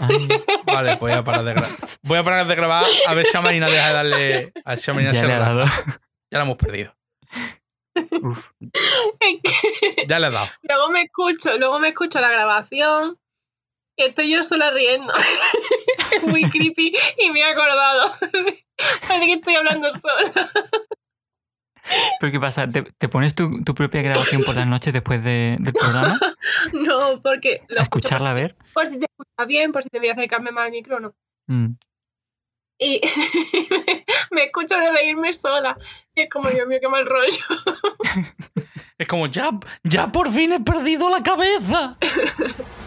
Ay, Vale, pues voy a parar de grabar. Voy a parar de grabar a ver si a Marina deja de darle. A ver si a Marina ya se le lo ha da. dado. Ya la hemos perdido. Uf. Es que Ya le he dado. luego me escucho, luego me escucho la grabación. y Estoy yo sola riendo. es muy creepy y me he acordado. Parece que estoy hablando sola. ¿Pero qué pasa? ¿Te, te pones tu, tu propia grabación por las noches después de- del programa? No, porque lo ¿A escucho escucharla a ver? Por si te escucha bien, por si te voy a acercarme más al micro, no. Mm. Y me escucho de reírme sola. Y es como, Dios mío, qué mal rollo. Es como, ya, ya por fin he perdido la cabeza.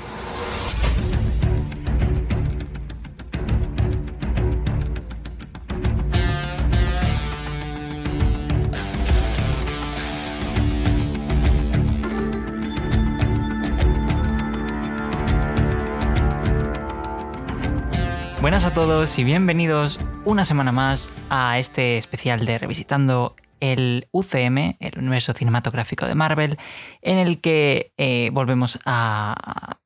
Buenas a todos y bienvenidos una semana más a este especial de Revisitando el UCM, el universo cinematográfico de Marvel, en el que eh, volvemos a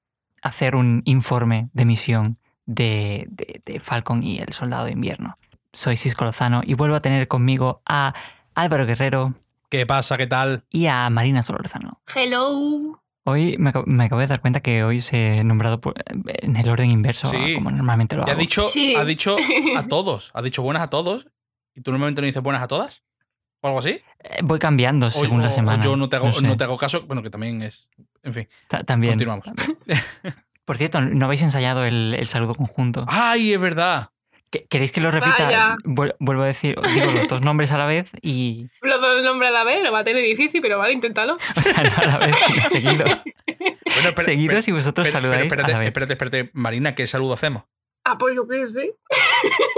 hacer un informe de misión de, de- de Falcon y el Soldado de Invierno. Soy Cisco Lozano y vuelvo a tener conmigo a Álvaro Guerrero ¿Qué pasa? ¿Qué tal? y a Marina Solorzano. Hello. Hoy me, acabo- me acabo de dar cuenta que hoy se he nombrado por- en el orden inverso Sí. como normalmente lo Ya ha hago. dicho, Sí. ha dicho a todos. Ha dicho buenas a todos. ¿Y tú normalmente no dices buenas a todas? ¿O algo así? Eh, Voy cambiando O- según o- la semana. yo no te, hago, sé. no te hago caso. Bueno, que también es. En fin, Ta- También. continuamos. Por cierto, ¿no habéis ensayado el, el saludo conjunto? ¡Ay, es verdad! ¿Que- ¿Queréis que lo repita? Vaya. Vuelvo a decir, digo los dos nombres a la vez y. Los dos nombres a la vez, lo va a tener difícil, pero vale, inténtalo. O sea, no a la vez, sino seguidos. Bueno, espera, seguidos y vosotros espera, saludáis espérate, a la vez. espérate, espérate. Marina, ¿qué saludo hacemos? Ah, pues yo qué sé.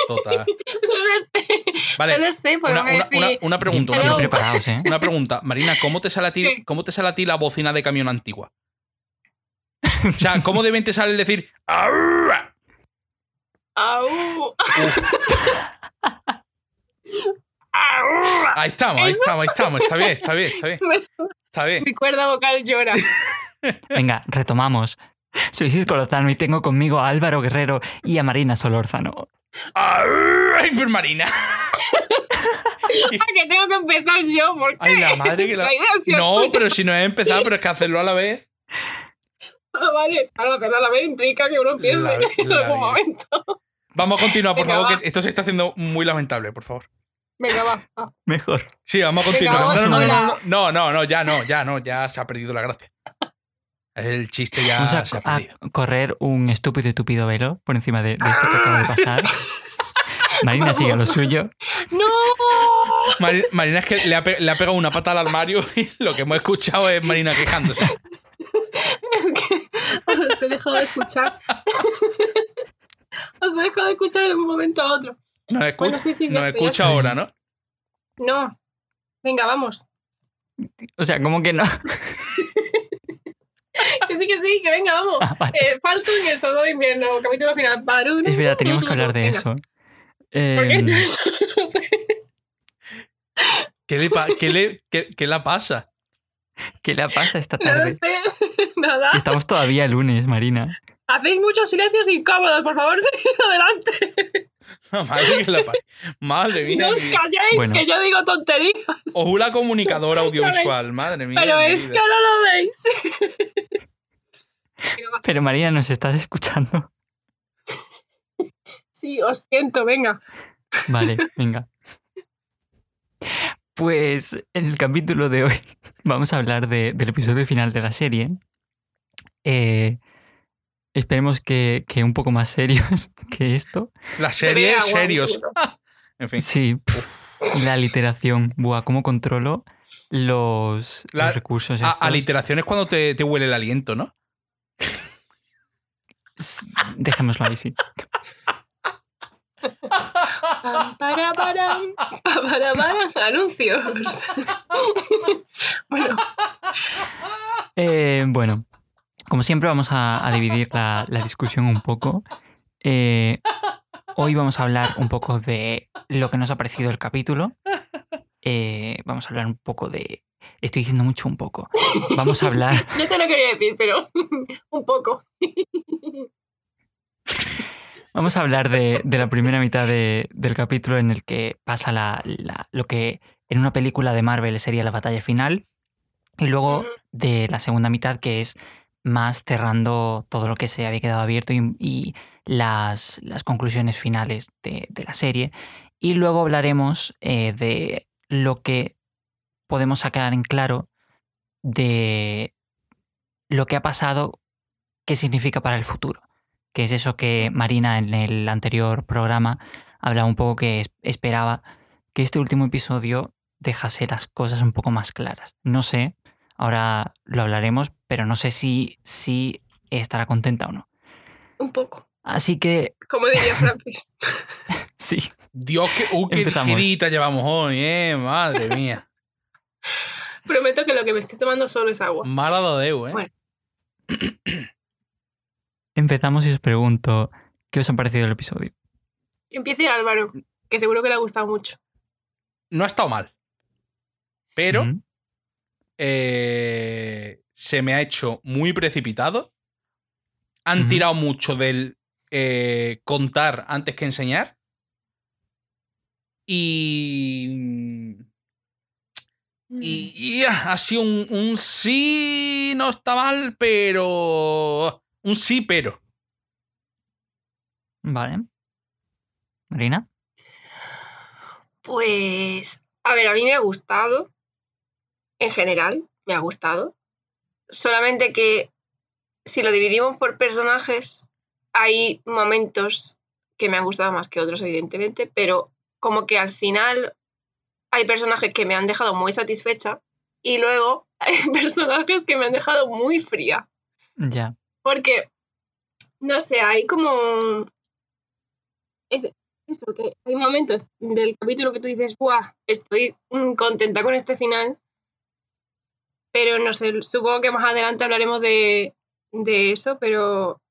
Total. No lo sé. Vale, No lo sé, una, una- una- una pregunta. Bien preparados, ¿eh? Una pregunta. Marina, ¿cómo te sale a ti, cómo te sale a ti la bocina de camión antigua? O sea, ¿cómo deben te sale el decir "Arra"? Au. Ahí estamos, ahí estamos, ahí estamos. Está bien, está bien, está bien. Está bien. Mi cuerda vocal llora. Venga, retomamos. Soy Cisco Lozano y tengo conmigo a Álvaro Guerrero y a Marina Solórzano. Ay, pues, Marina. que tengo que empezar yo, porque Ay, la madre que la. No, tuya. pero si no he empezado, pero es que hacerlo a la vez. Ah, vale, para hacerlo a la vez implica que uno empiece La- en la algún vida. momento. Vamos a continuar, por Venga, favor, va. que esto se está haciendo muy lamentable, por favor. Venga, va. va. Mejor. Sí, vamos a Venga, continuar. vamos, no, no, no, no, no, no, no, ya no, ya no, ya se ha perdido la gracia. El chiste ya Vamos a, se ha a perdido. correr un estúpido y tupido velo por encima de, de esto que acaba de pasar. Marina sigue lo suyo. ¡No! Mari- Marina es que le ha, pe- le ha pegado una pata al armario y lo que hemos escuchado es Marina quejándose. Es que os he dejado de escuchar. os he dejado de escuchar de un momento a otro. Nos escucha, Bueno, sí, sí, ya nos estoy, escucha ahora, ¿no? No. Venga, vamos. O sea, como que no. Que sí, que sí, que venga, vamos. Ah, vale. Eh, Falcon y el soldado de invierno, capítulo final. Barun. Es verdad, teníamos que hablar de Venga. eso. ¿Por qué he Em, hecho eso? No sé. ¿Qué le, pa- qué le, qué, qué la pasa? ¿Qué le pasa esta No lo tarde? sé. Nada. Que Estamos todavía el lunes, Marina. Hacéis muchos silencios incómodos, por favor, seguid adelante. No, madre, que la pa- madre mía. No os calléis, Bueno. que yo digo tonterías. Ojo comunicadora audiovisual, madre mía. Pero es vida. que no lo veis. Pero Marina, ¿nos estás escuchando? Sí, os siento, venga. Vale, venga. Pues en el capítulo de hoy vamos a hablar de- del episodio final de la serie. Eh, esperemos que, que un poco más serios que esto. La serie, agua, serios. En fin. Sí, la literación. Buah, ¿cómo controlo los, La- los recursos? A, estos? aliteración es cuando te, te huele el aliento, ¿no? Dejémoslo ahí, sí. Para, param, pa, para, para, anuncios. bueno, Eh, bueno, como siempre vamos a, a dividir la, la discusión un poco. Eh, hoy vamos a hablar un poco de lo que nos ha parecido el capítulo. Eh, vamos a hablar un poco de... Estoy diciendo mucho un poco. Vamos a hablar... yo te lo quería decir, pero un poco. Vamos a hablar de, de la primera mitad de- del capítulo en el que pasa la- la- lo que en una película de Marvel sería la batalla final. Y luego de la segunda mitad, que es más cerrando todo lo que se había quedado abierto y, las, las conclusiones finales de, de la serie. Y luego hablaremos eh, de lo que podemos sacar en claro de lo que ha pasado, qué significa para el futuro. Que es eso que Marina en el anterior programa hablaba un poco que es- esperaba que este último episodio dejase las cosas un poco más claras. No sé, ahora lo hablaremos, pero no sé si, si estará contenta o no. Un poco. Así que Como diría Francis. sí, Dios, qué, uh, qué, Empezamos. qué dita llevamos hoy, eh. Madre mía. Prometo que lo que me estoy tomando solo es agua. Mala de Déu, eh. Bueno. empezamos y os pregunto, ¿qué os ha parecido el episodio? Empiece Álvaro, que seguro que le ha gustado mucho. No ha estado mal. Pero. Eh, se me ha hecho muy precipitado. Han tirado mucho del eh, contar antes que enseñar. Y. Y, y, ha sido un, un sí, no está mal, pero. Un sí, pero. Vale. Marina. Pues, a ver, a mí me ha gustado. En general, me ha gustado. Solamente que si lo dividimos por personajes, hay momentos que me han gustado más que otros, evidentemente, pero como que al final hay personajes que me han dejado muy satisfecha y luego hay personajes que me han dejado muy fría. Ya. Porque, no sé, hay como. Es, eso, que hay momentos del capítulo que tú dices, ¡buah! Estoy mm, contenta con este final. Pero no sé, supongo que más adelante hablaremos de, de eso, pero.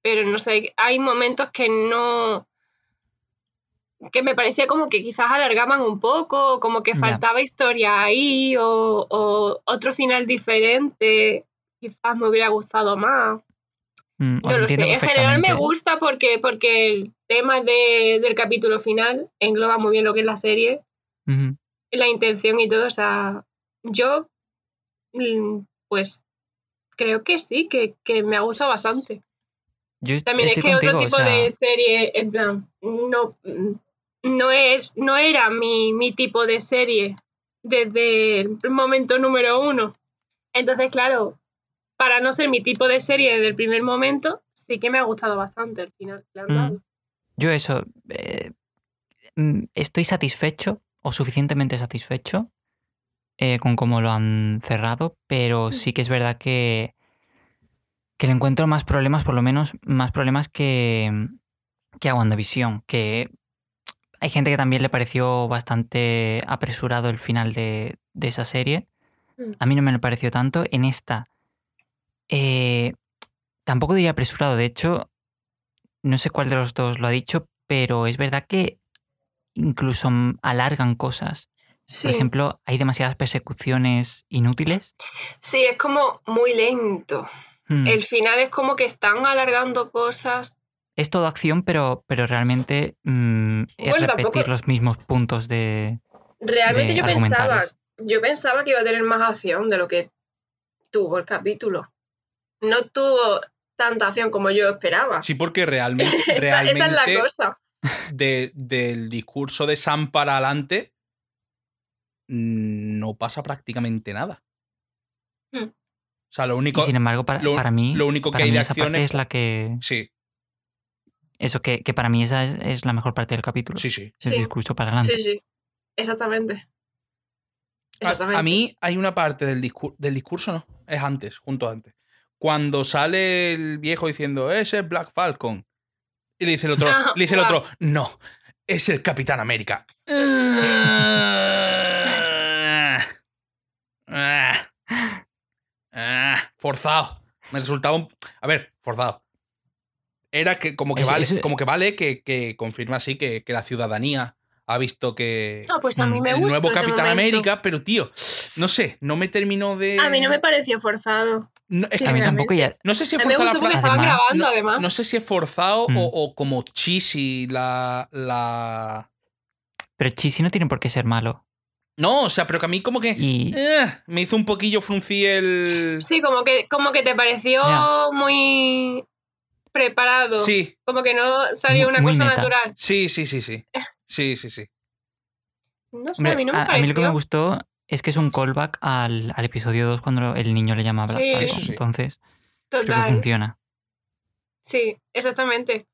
Pero no sé, hay momentos que no. que me parecía como que quizás alargaban un poco, como que faltaba historia ahí, o, o otro final diferente. Quizás me hubiera gustado más. Mm, No lo sé, en general me gusta porque, porque el tema de- del capítulo final engloba muy bien lo que es la serie, la intención y todo. O sea, yo, pues, creo que sí, que, que me ha gustado bastante. Yo También es que otro o tipo sea, de serie, en plan, no, no, es, no era mi, mi tipo de serie desde el momento número uno. Entonces, claro, para no ser mi tipo de serie desde el primer momento, sí que me ha gustado bastante el final Mm. Yo eso, eh, mm, estoy satisfecho o suficientemente satisfecho eh, con cómo lo han cerrado, pero sí que es verdad que, que le encuentro más problemas, por lo menos más problemas que, que a WandaVision, que hay gente que también le pareció bastante apresurado el final de, de esa serie. Mm. A mí no me lo pareció tanto. En esta, eh, tampoco diría apresurado. De hecho, no sé cuál de los dos lo ha dicho, pero es verdad que incluso mm, alargan cosas. Sí, Por ejemplo, hay demasiadas persecuciones inútiles. sí, es como muy lento. Hmm. El final es como que están alargando cosas. Es todo acción, pero, pero realmente mm, es Bueno, repetir tampoco- los mismos puntos de... Realmente de yo pensaba, yo pensaba que iba a tener más acción de lo que tuvo el capítulo. No tuvo tanta acción como yo esperaba. Sí, porque realmente, esa, realmente esa es la cosa. de- del discurso de Sam para adelante no pasa prácticamente nada. Hmm. O sea, lo Y único, sin embargo, para, lo- para mí, lo único que hay de parte es- la que... sí, Eso que, que para mí esa es, es la mejor parte del capítulo. sí, sí. El Sí. discurso para adelante. Sí, sí. Exactamente. A, Exactamente. a mí hay una parte del, discur- del discurso, no, es antes, junto antes. Cuando sale el viejo diciendo, ese es Black Falcon. Y le dice el otro, le dice el otro, no, es el Capitán América. Ah, ah, forzado. Me resultaba un... A ver, forzado. Era que como que Es- vale, es- como que, vale que, que confirma así que, que la ciudadanía ha visto que No, pues a mí Mm, me el gusta nuevo Capitán momento. América, pero tío, No sé, no me terminó de. A mí no me pareció forzado. No, es que a mí tampoco ya. no sé si es forzada la frase. Además, grabando, no- además. No sé si es forzado Mm. o, o como cheesy la, la. Pero Chisi no tiene por qué ser malo. No, o sea, pero que a mí como que. Y eh, me hizo un poquillo fruncí el. Sí, como que, como que te pareció muy preparado. Sí, Como que no salió Muy- una muy cosa meta. natural. sí, sí, sí, sí. Sí, sí, sí. No sé, hombre, a mí no me a, a pareció. mí lo que me gustó es que es un callback al, al episodio 2 cuando el niño le llama a Black Sí. Falcon. Eso sí. Entonces, creo que Total. funciona. Sí, exactamente.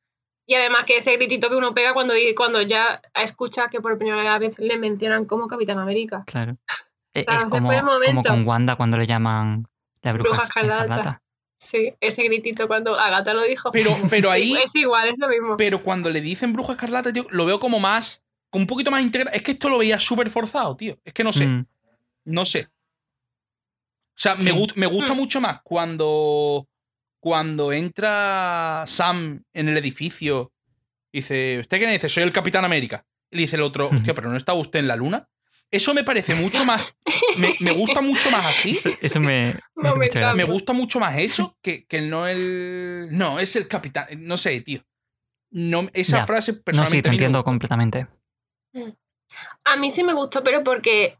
Y además que ese gritito que uno pega cuando, cuando ya escucha que por primera vez le mencionan como Capitán América. Claro. E- Claro, es como, como con Wanda cuando le llaman la bruja, Bruja escarlata. Sí, ese gritito cuando Agatha lo dijo. Pero, pero Sí, ahí. Es igual, es lo mismo. Pero cuando le dicen bruja escarlata, tío, lo veo como más. Como un poquito más integrado. Es que esto lo veía súper forzado, tío. Es que no sé. Mm, No sé. O sea, Sí. me, gust- me gusta Mm. mucho más cuando. Cuando entra Sam en el edificio. Dice, ¿usted qué dice? Soy el Capitán América. Y le dice el otro, hostia, pero ¿no está usted en la luna? Eso me parece mucho más. Me, me gusta mucho más así. Eso, eso me, me. Me gusta mucho más eso que, que no el. No, es el capitán. No sé, tío. No, esa Ya. frase No, sí, personalmente. te me entiendo completamente. A mí sí me gustó, pero porque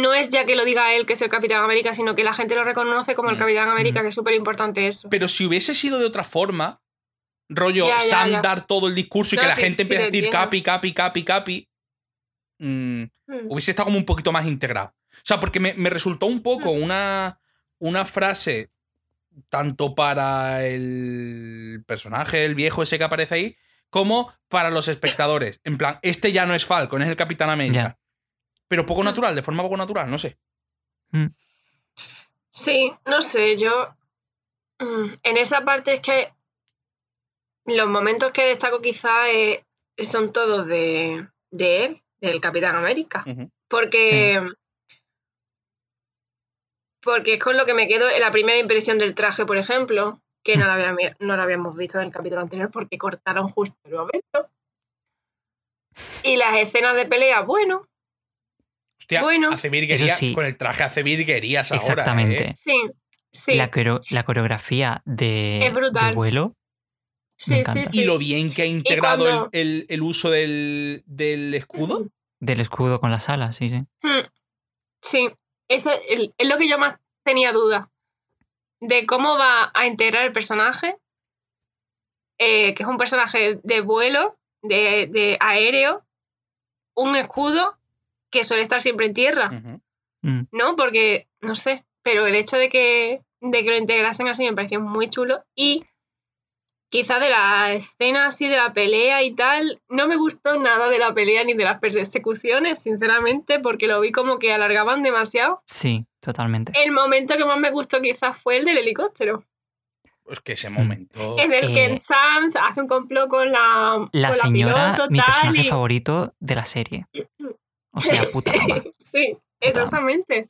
no es ya que lo diga él que es el Capitán América, sino que la gente lo reconoce como el Mm. Capitán América, Mm. que es súper importante eso. Pero si hubiese sido de otra forma, rollo Ya, ya, Sam ya. dar todo el discurso y No, que la sí, gente sí empiece a decir capi, capi, capi, capi, mm, Mm. hubiese estado como un poquito más integrado. O sea, porque me, me resultó un poco una, una frase tanto para el personaje, el viejo ese que aparece ahí, como para los espectadores. En plan, este ya no es Falcon, es el Capitán América. Pero poco Mm. natural, de forma poco natural, no sé. Sí, no sé, yo. mm, En esa parte es que los momentos que destaco quizá eh, son todos de, de él, del Capitán América. Porque. Porque es con lo que me quedo en la primera impresión del traje, por ejemplo, que no lo, habíamos, no lo habíamos visto en el capítulo anterior porque cortaron justo el momento. Y las escenas de pelea, bueno, Hostia, Bueno. hace virguerías. Sí. Con el traje hace virguerías ahora. Exactamente. ¿eh? sí, sí, La, coreo- la coreografía de, Es brutal. de vuelo. sí, sí, sí. Y lo bien que ha integrado cuando- el, el- el uso del, del escudo. Del escudo con las alas, sí, sí. Mm, Sí, eso es es lo que yo más tenía duda. De cómo va a integrar el personaje, eh, que es un personaje de vuelo, de, de aéreo, un escudo que suele estar siempre en tierra. Mm, ¿no? Porque, no sé, pero el hecho de que, de que lo integrasen así me pareció muy chulo y quizá de la escena así de la pelea y tal, no me gustó nada de la pelea ni de las persecuciones, sinceramente, porque lo vi como que alargaban demasiado. Sí, totalmente. El momento que más me gustó quizás fue el del helicóptero, Pues que ese momento. en el que Eh, Sam hace un complot con la, La con señora, piloto, mi tal, personaje y- favorito de la serie. O sea, puta ama. sí, exactamente.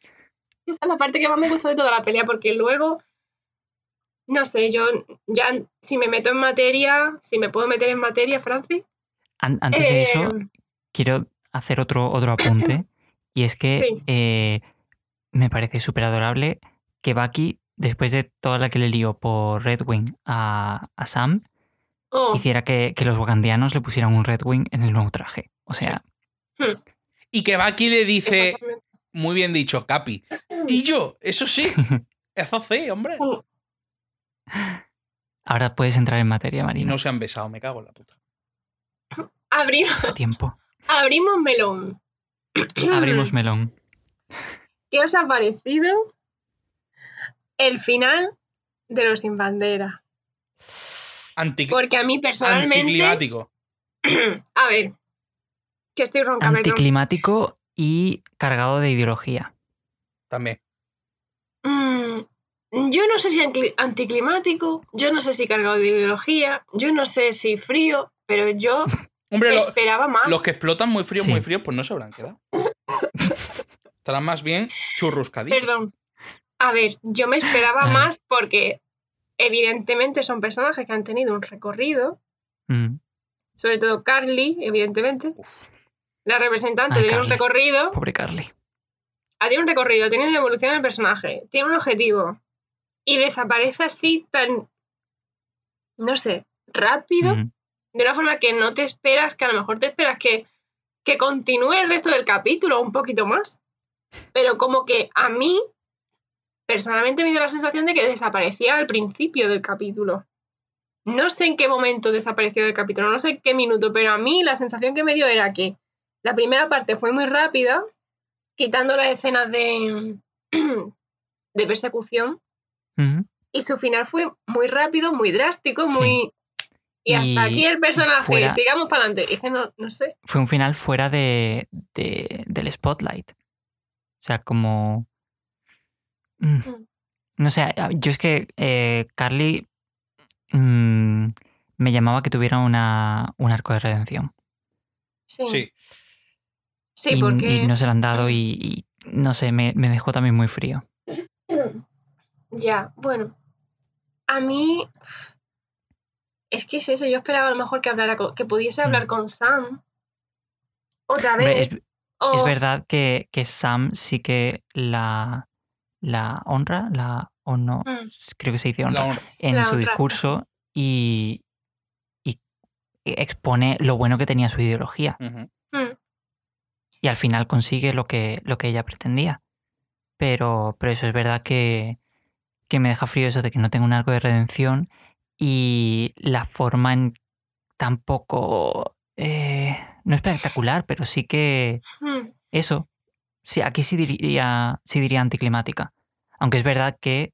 Esa es la parte que más me gustó de toda la pelea, porque luego, no sé, yo ya si me meto en materia, si me puedo meter en materia, Francis. An- antes de eso, eh, quiero hacer otro, otro apunte. Y es que Sí. eh, me parece súper adorable que Bucky, después de toda la que le lió por Red Wing a, a Sam, oh, hiciera que, que los wakandianos le pusieran un Red Wing en el nuevo traje. O sea, Y que Bucky le dice, muy bien dicho, Capi. Y yo, eso sí. Eso sí, hombre. ahora puedes entrar en materia, Y Marina. no se han besado, me cago en la puta. Abrimos, A tiempo. abrimos melón. Abrimos melón. ¿Qué os ha parecido el final de los sin bandera? Anti- Porque a mí personalmente. anticlimático. A ver. Que estoy ronca. Anticlimático y cargado de ideología. También. Mm, yo no sé si anticlimático, yo no sé si cargado de ideología, yo no sé si frío, pero yo Hombre, lo- esperaba más. los que explotan muy fríos, Sí. muy fríos, pues no se habrán quedado. Estarán más bien churruscaditos. Perdón. A ver, yo me esperaba más porque evidentemente son personajes que han tenido un recorrido, Mm, sobre todo Carly, evidentemente. Uf. La representante Ay, tiene un recorrido. pobre Carly. tiene un recorrido, tiene una evolución del personaje, tiene un objetivo y desaparece así tan, no sé, rápido, de una forma que no te esperas, que a lo mejor te esperas que, que continúe el resto del capítulo un poquito más. Pero como que a mí, personalmente me dio la sensación de que desaparecía al principio del capítulo. No sé en qué momento desapareció del capítulo, no sé en qué minuto, pero a mí la sensación que me dio era que la primera parte fue muy rápida, quitando las escenas de, de persecución, y su final fue muy rápido, muy drástico, Sí. muy... Y hasta Y aquí el personaje, fuera- sigamos para adelante. Es que no, no sé. Fue un final fuera de, de- del spotlight. O sea, como... Mm. Mm. No sé, yo es que eh, Carly mm, me llamaba que tuviera una, un arco de redención. Sí, Sí. Sí, y, porque... y no se lo han dado y, y no sé, me, me dejó también muy frío. Ya, bueno. A mí. Es que es eso, yo esperaba a lo mejor que hablara con- que pudiese hablar Mm. con Sam. Otra vez. es, verdad que, que Sam sí que la, la honra, la o no, Mm, creo que se dice La honra, honra. en la su honra. discurso y, y expone lo bueno que tenía su ideología. Mm, y al final consigue lo que, lo que ella pretendía. Pero, pero eso es verdad que, que me deja frío eso de que no tenga un arco de redención y la forma en tampoco eh, no espectacular, pero sí que mm, eso, sí, aquí sí diría, sí diría anticlimática. Aunque es verdad que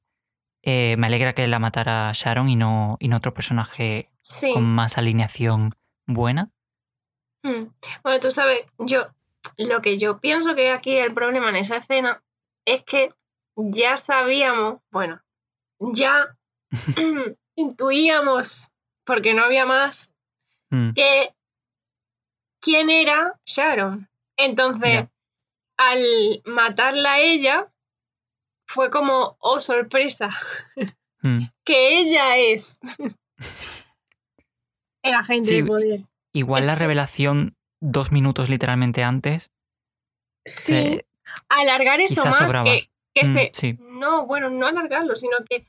eh, me alegra que la matara Sharon y no, y no otro personaje Sí. con más alineación buena. mm. Bueno, tú sabes, yo. Lo que yo pienso que aquí el problema en esa escena es que ya sabíamos, bueno, ya intuíamos, porque no había más, Mm, que quién era Sharon. Entonces, al matarla a ella, fue como, oh, sorpresa, mm. que ella es el agente Sí, de poder. Igual Es la que- revelación dos minutos literalmente antes. Sí, se- alargar eso quizá más sobraba. que, que Mm, se... sí. No, bueno, no alargarlo, sino que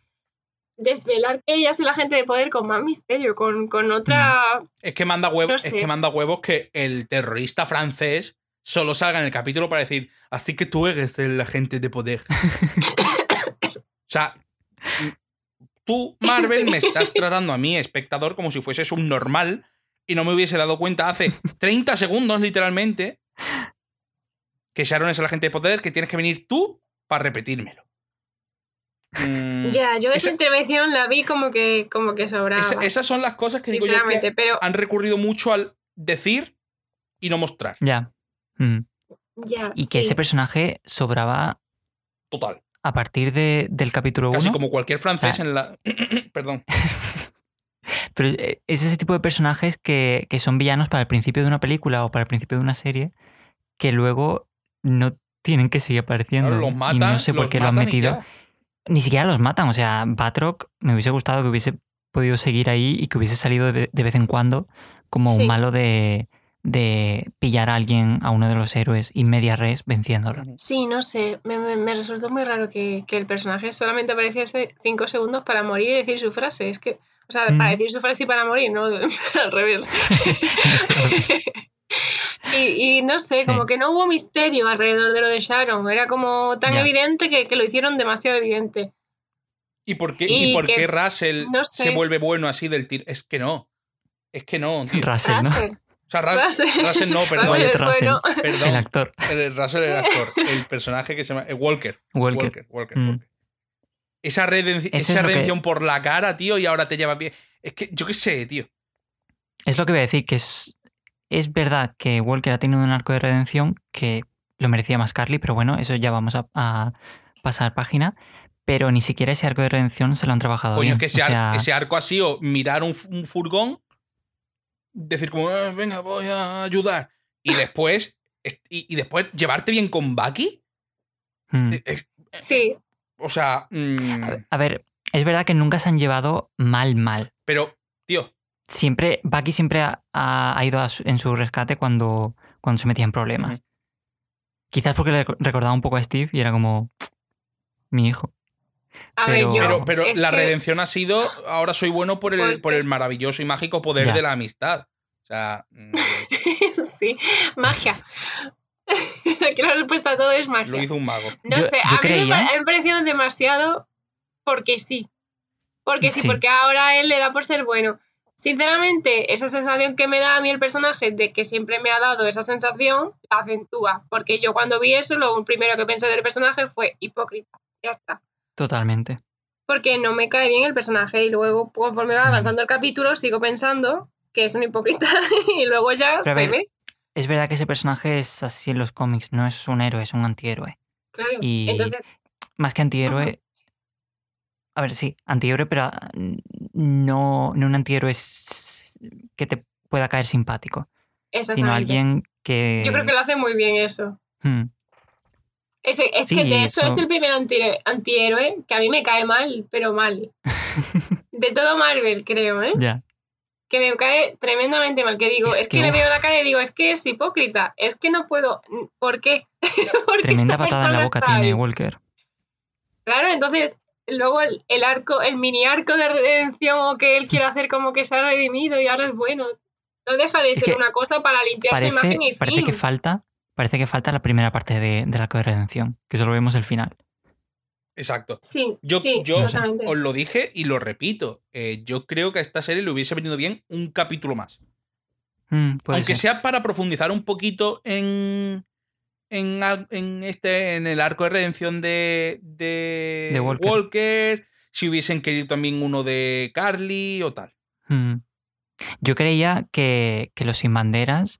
desvelar que ella es el agente de poder con más misterio, con, con otra... Es que manda huevos, No es sé. que manda huevos que el terrorista francés solo salga en el capítulo para decir, así que tú eres el agente de poder. o sea, tú, Marvel, me estás tratando a mí, espectador, como si fuese subnormal y no me hubiese dado cuenta hace 30 segundos, literalmente, que Sharon es el agente de poder, que tienes que venir tú para repetírmelo. Mm, Ya, yo esa esa- intervención la vi como que, como que sobraba. esa- esas son las cosas que digo yo que sinceramente, pero han recurrido mucho al decir y no mostrar. Ya. Mm. ya. Y que ese personaje sobraba Total. a partir de- del capítulo 1. Casi como cualquier francés Ah. en la. Perdón. Pero eh, es ese tipo de personajes que, que son villanos para el principio de una película o para el principio de una serie que luego no tienen que seguir apareciendo. Claro, los y matan. no sé por qué lo han y metido. Ni siquiera los matan. O sea, Batroc me hubiese gustado que hubiese podido seguir ahí y que hubiese salido de, de vez en cuando como Sí. un malo de, de pillar a alguien, a uno de los héroes, y media res venciéndolo. Sí, no sé, me, me- me resultó muy raro que, que el personaje solamente apareciese cinco segundos para morir y decir su frase. Es que, o sea, para Mm. decir su frase y para morir, no al revés. y, y no sé, Sí. como que no hubo misterio alrededor de lo de Sharon. Era como tan Ya. evidente que, que lo hicieron demasiado evidente. ¿Y por qué, Y y por que- qué Russell no se sé. vuelve bueno así del tiro? Es que no. Es que no, tío. Russell, ¿no? O sea, Rus- Russell. Russell no, perdón. Russell, Russell. bueno, Perdón. El actor, El Russell el actor. El personaje que se llama. eh, Walker. Walker. Walker. Walker, Mm. Walker. Esa, redenci- Eso es esa lo que- redención por la cara, tío, y ahora te lleva bien. Es que yo qué sé, tío. Es lo que voy a decir, que es, es verdad que Walker ha tenido un arco de redención que lo merecía más Carly, pero bueno, eso ya vamos a, a pasar página. Pero ni siquiera ese arco de redención se lo han trabajado Coño, bien. es que ese, O ar- sea, ese arco ha sido mirar un, fu- un furgón, decir como, "Ah, venga, voy a ayudar. Y después, y, y después llevarte bien con Bucky. mm. Eh, es- Sí, o sea, A mm, ver- A ver, es verdad que nunca se han llevado mal, mal. pero, tío, Siempre, Bucky siempre ha, ido a su- en su rescate cuando, cuando se metía en problemas. Quizás porque le recordaba un poco a Steve y era como mi hijo. A Pero- ver, yo. Pero, la que- redención ha sido, ahora soy bueno por el, Porque- por el maravilloso y mágico poder Ya. de la amistad. O sea, mm, sí, magia. Aquí la respuesta a todo es magia. lo hizo un mago. No Yo- sé, yo a mí me me pareció demasiado porque sí. Porque sí, Sí. porque ahora él le da por ser bueno. Sinceramente, esa sensación que me da a mí el personaje de que siempre me ha dado esa sensación, la acentúa. Porque yo cuando vi eso, lo primero que pensé del personaje fue hipócrita. Ya está. Totalmente. Porque no me cae bien el personaje y luego conforme va avanzando el capítulo sigo pensando que es un hipócrita y luego ya Pero se ve. Es verdad que ese personaje es así en los cómics, no es un héroe, es un antihéroe. Claro. y- Entonces, Más que antihéroe. A ver, sí, antihéroe, pero ah, no, no un antihéroe s- que te pueda caer simpático, sino alguien que. Yo creo que lo hace muy bien eso. Hmm, es Sí, que de eso, eso- es el primer anti- antihéroe que a mí me cae mal, pero mal. De todo Marvel, creo, ¿eh? ya. Que me cae tremendamente mal. Que digo, Es es, que, que, le veo la cara y digo, es que es hipócrita. Es que no puedo. ¿Por qué? Porque Tremenda esta patada en la boca tiene ahí. Walker. Claro, entonces, luego el, el arco, el mini arco de redención o que él quiere hacer como que se ha redimido y ahora es bueno. No deja de Es ser una cosa para limpiar su Parece, imagen y parece fin. que falta. Parece que falta la primera parte de, del arco de redención, que solo vemos el final. Exacto. Sí, Yo, sí, yo exactamente. os lo dije y lo repito. eh, yo creo que a esta serie le hubiese venido bien un capítulo más. Puede Aunque ser. sea para profundizar un poquito en. En, este. En el arco de redención de. De, De Walker. Walker. Si hubiesen querido también uno de Carly o tal. Hmm. Yo creía que, que los sin banderas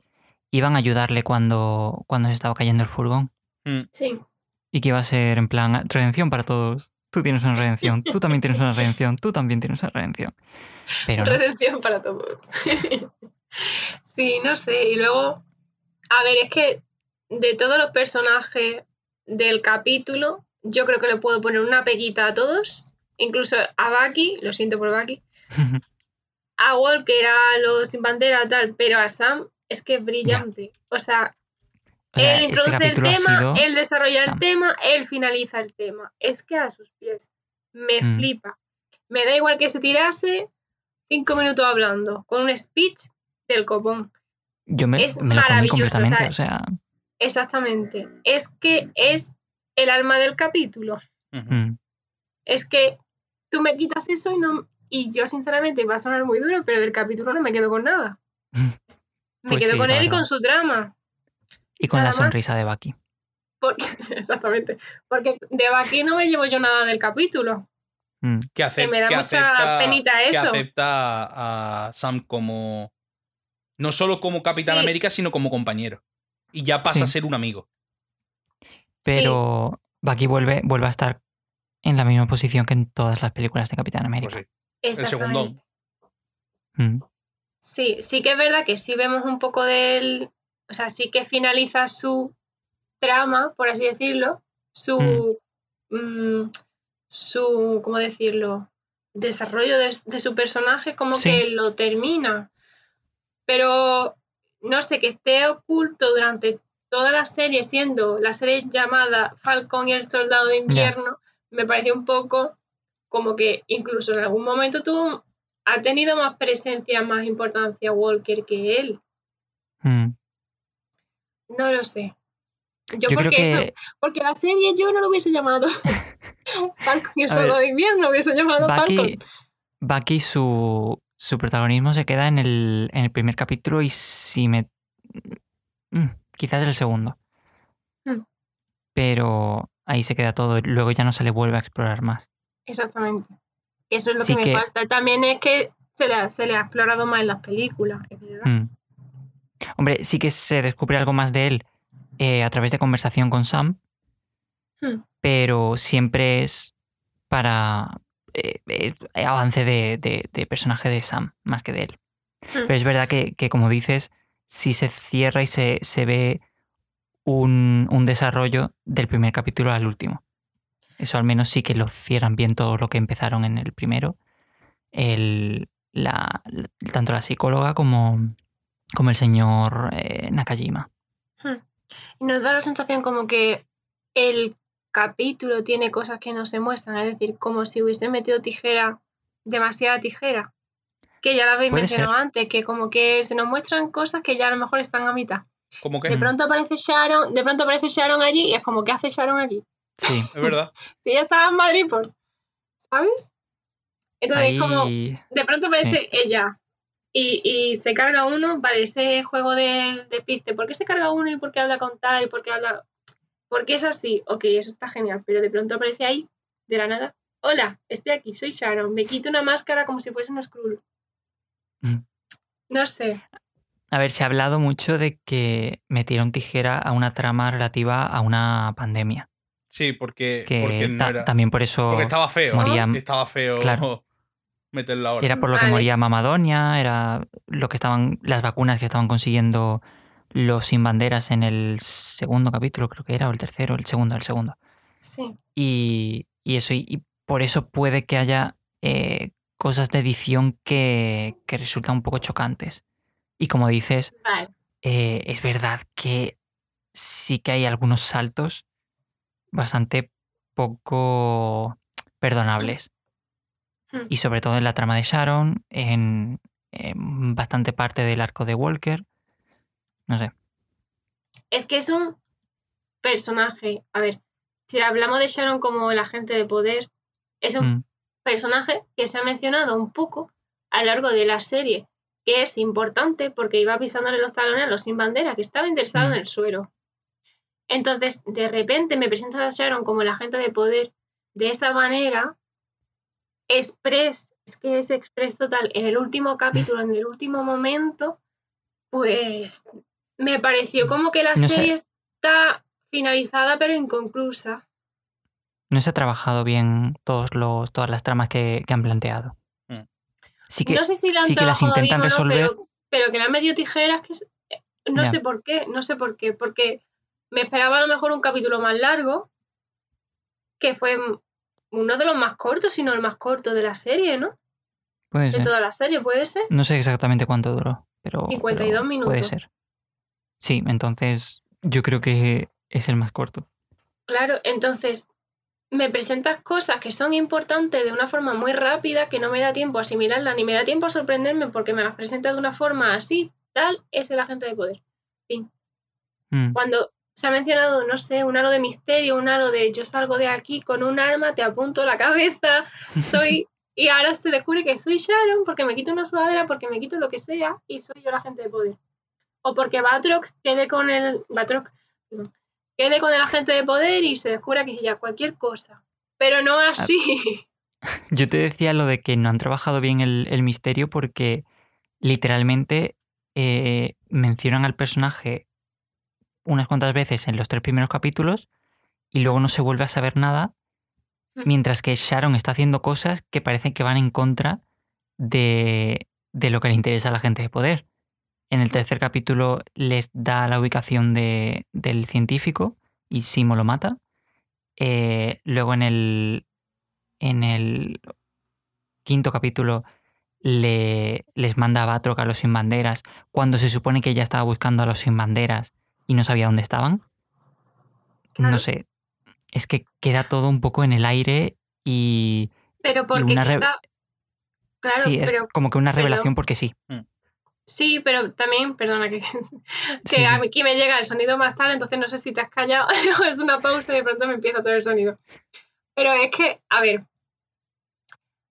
iban a ayudarle cuando, cuando se estaba cayendo el furgón. Sí. Y que iba a ser en plan redención para todos. Tú tienes una redención, tú también tienes una redención, tú también tienes una redención. Pero no. Redención para todos. sí, no sé. Y luego, a ver, es que de todos los personajes del capítulo, yo creo que le puedo poner una peguita a todos. Incluso a Bucky, lo siento por Bucky, a Walker, a los sin bandera, tal, pero a Sam es que es brillante. O sea, O sea, él este introduce el tema, sido. él desarrolla Sam. el tema, él finaliza el tema. Es que a sus pies me Mm. flipa. Me da igual que se tirase cinco minutos hablando, con un speech del copón. Yo me, es me lo maravilloso, o completamente. sea, O sea, Exactamente. Es que es el alma del capítulo. Mm, Es que tú me quitas eso y no. Y yo, sinceramente, va a sonar muy duro, pero del capítulo no me quedo con nada. Me Pues quedo sí, con él y con su drama. Y con Nada la más. sonrisa de Bucky. Porque, exactamente. Porque de aquí no me llevo yo nada del capítulo. Mm, Que, me da que mucha acepta, penita que eso. acepta a, Sam como. No solo como Capitán Sí. América, sino como compañero. Y ya pasa a Sí. ser un amigo. Pero Bucky vuelve, vuelve a estar en la misma posición que en todas las películas de Capitán Pues América. sí. Sí, El segundón. Mm, Sí, sí que es verdad que sí vemos un poco del. O sea, sí que finaliza su trama, por así decirlo. Su. mm, su. ¿Cómo decirlo? Desarrollo de, de su personaje, como Sí. que lo termina. Pero. No sé, que esté oculto durante toda la serie, siendo la serie llamada Falcon y el Soldado de Invierno, me pareció un poco como que incluso en algún momento tuvo ha tenido más presencia, más importancia Walker que él. mm. No lo sé. Yo, Yo creo porque que eso, porque la serie yo no lo hubiese llamado Falcon y el ver, de Invierno, hubiese llamado Bucky, Falcon. Bucky su, su protagonismo se queda en el, en el primer capítulo y si me... mm, quizás el segundo. Mm. Pero ahí se queda todo. Luego ya no se le vuelve a explorar más. Exactamente. Eso es lo Sí que me falta. También es que se le, se le ha explorado más en las películas, es verdad. Hombre, sí que se descubre algo más de él eh, a través de conversación con Sam, Hmm. pero siempre es para eh, eh, avance de, de- de personaje de Sam, más que de él. Hmm. Pero es verdad que, que, como dices, sí se cierra y se, se ve un, un desarrollo del primer capítulo al último. Eso al menos sí que lo cierran bien todo lo que empezaron en el primero. El, la, la- tanto la psicóloga como, como el señor eh, Nakajima. Hmm. Y nos da la sensación como que el capítulo tiene cosas que no se muestran, es decir, como si hubiese metido tijera, demasiada tijera. Que ya la habéis mencionado ser. antes, que como que se nos muestran cosas que ya a lo mejor están a mitad. Como que De es pronto aparece Sharon, de pronto aparece Sharon allí y es como, ¿qué hace Sharon aquí? Sí. verdad. Si ella estaba en Madrid, pues, ¿sabes? Entonces, Ahí... como de pronto aparece ella y, y se carga uno, vale, ese juego de, de piste, ¿por qué se carga uno y por qué habla con tal y por qué habla? ¿Por qué es así? Ok, eso está genial, pero de pronto aparece ahí, de la nada. Hola, estoy aquí, soy Sharon, me quito una máscara como si fuese un Skrull. Mm. No sé, A ver, se ha hablado mucho de que metieron tijera a una trama relativa a una pandemia. Sí, porque, Que porque no ta- era. también por eso Porque estaba feo. moría- Estaba feo Claro. Meterla ahora. era por lo que Vale. moría Mamadonia, era lo que estaban, las vacunas que estaban consiguiendo los sin banderas en el segundo capítulo, creo que era, o el tercero, el segundo, el segundo. sí. Y, y eso, y, y por eso puede que haya eh, cosas de edición que, que resultan un poco chocantes. Y como dices, Vale. eh, es verdad que sí que hay algunos saltos bastante poco perdonables. Hmm. Y sobre todo en la trama de Sharon, en, en bastante parte del arco de Walker. No sé. Es que es un personaje. A ver, si hablamos de Sharon como el agente de poder, es un Mm, personaje que se ha mencionado un poco a lo largo de la serie, que es importante porque iba pisándole los talones a los sin bandera, que estaba interesado Mm. en el suero. Entonces, de repente me presentas a Sharon como el agente de poder de esa manera, express, es que es express total, en el último capítulo, en el último momento, pues me pareció como que la No sé. serie está finalizada pero inconclusa. No se ha trabajado bien todos los, todas las tramas que, que han planteado. Mm. Sí que, no sé si la han sí que las trabajado intentan bien o no, resolver. pero, pero que le han metido tijeras que es- no sé por qué, no sé por qué, porque me esperaba a lo mejor un capítulo más largo, que fue uno de los más cortos, si no el más corto de la serie, ¿no? puede De ser. toda la serie, ¿puede ser? No sé exactamente cuánto duró, pero. 52 pero Puede minutos. ser. Sí, entonces yo creo que es el más corto. Claro, entonces me presentas cosas que son importantes de una forma muy rápida, que no me da tiempo a asimilarlas, ni me da tiempo a sorprenderme porque me las presenta de una forma así, tal, es el agente de poder. Mm, cuando se ha mencionado, no sé, un halo de misterio, un halo de yo salgo de aquí con un arma, te apunto la cabeza, soy... Y ahora se descubre que soy Sharon porque me quito una sudadera, porque me quito lo que sea y soy yo la agente de poder. O porque Batroc quede con el... Batroc, quede con el agente de poder y se descubra que es ya cualquier cosa. Pero no así. Yo te decía lo de que no han trabajado bien el, el misterio porque literalmente eh, mencionan al personaje unas cuantas veces en los tres primeros capítulos y luego no se vuelve a saber nada, Mm. mientras que Sharon está haciendo cosas que parecen que van en contra de, de lo que le interesa a la gente de poder. En el tercer capítulo les da la ubicación de- del científico y Simo lo mata. Eh, luego en el, en el quinto capítulo le, les manda a Batroc a los sin banderas cuando se supone que ella estaba buscando a los sin banderas y no sabía dónde estaban. Claro. No sé. Es que queda todo un poco en el aire y Pero porque una re- quizá... Claro, sí, es pero como que una pero- revelación porque sí. Sí, pero también, perdona, que, que Sí, sí. aquí me llega el sonido más tarde, entonces no sé si te has callado o es una pausa y de pronto me empieza todo el sonido. Pero es que, a ver,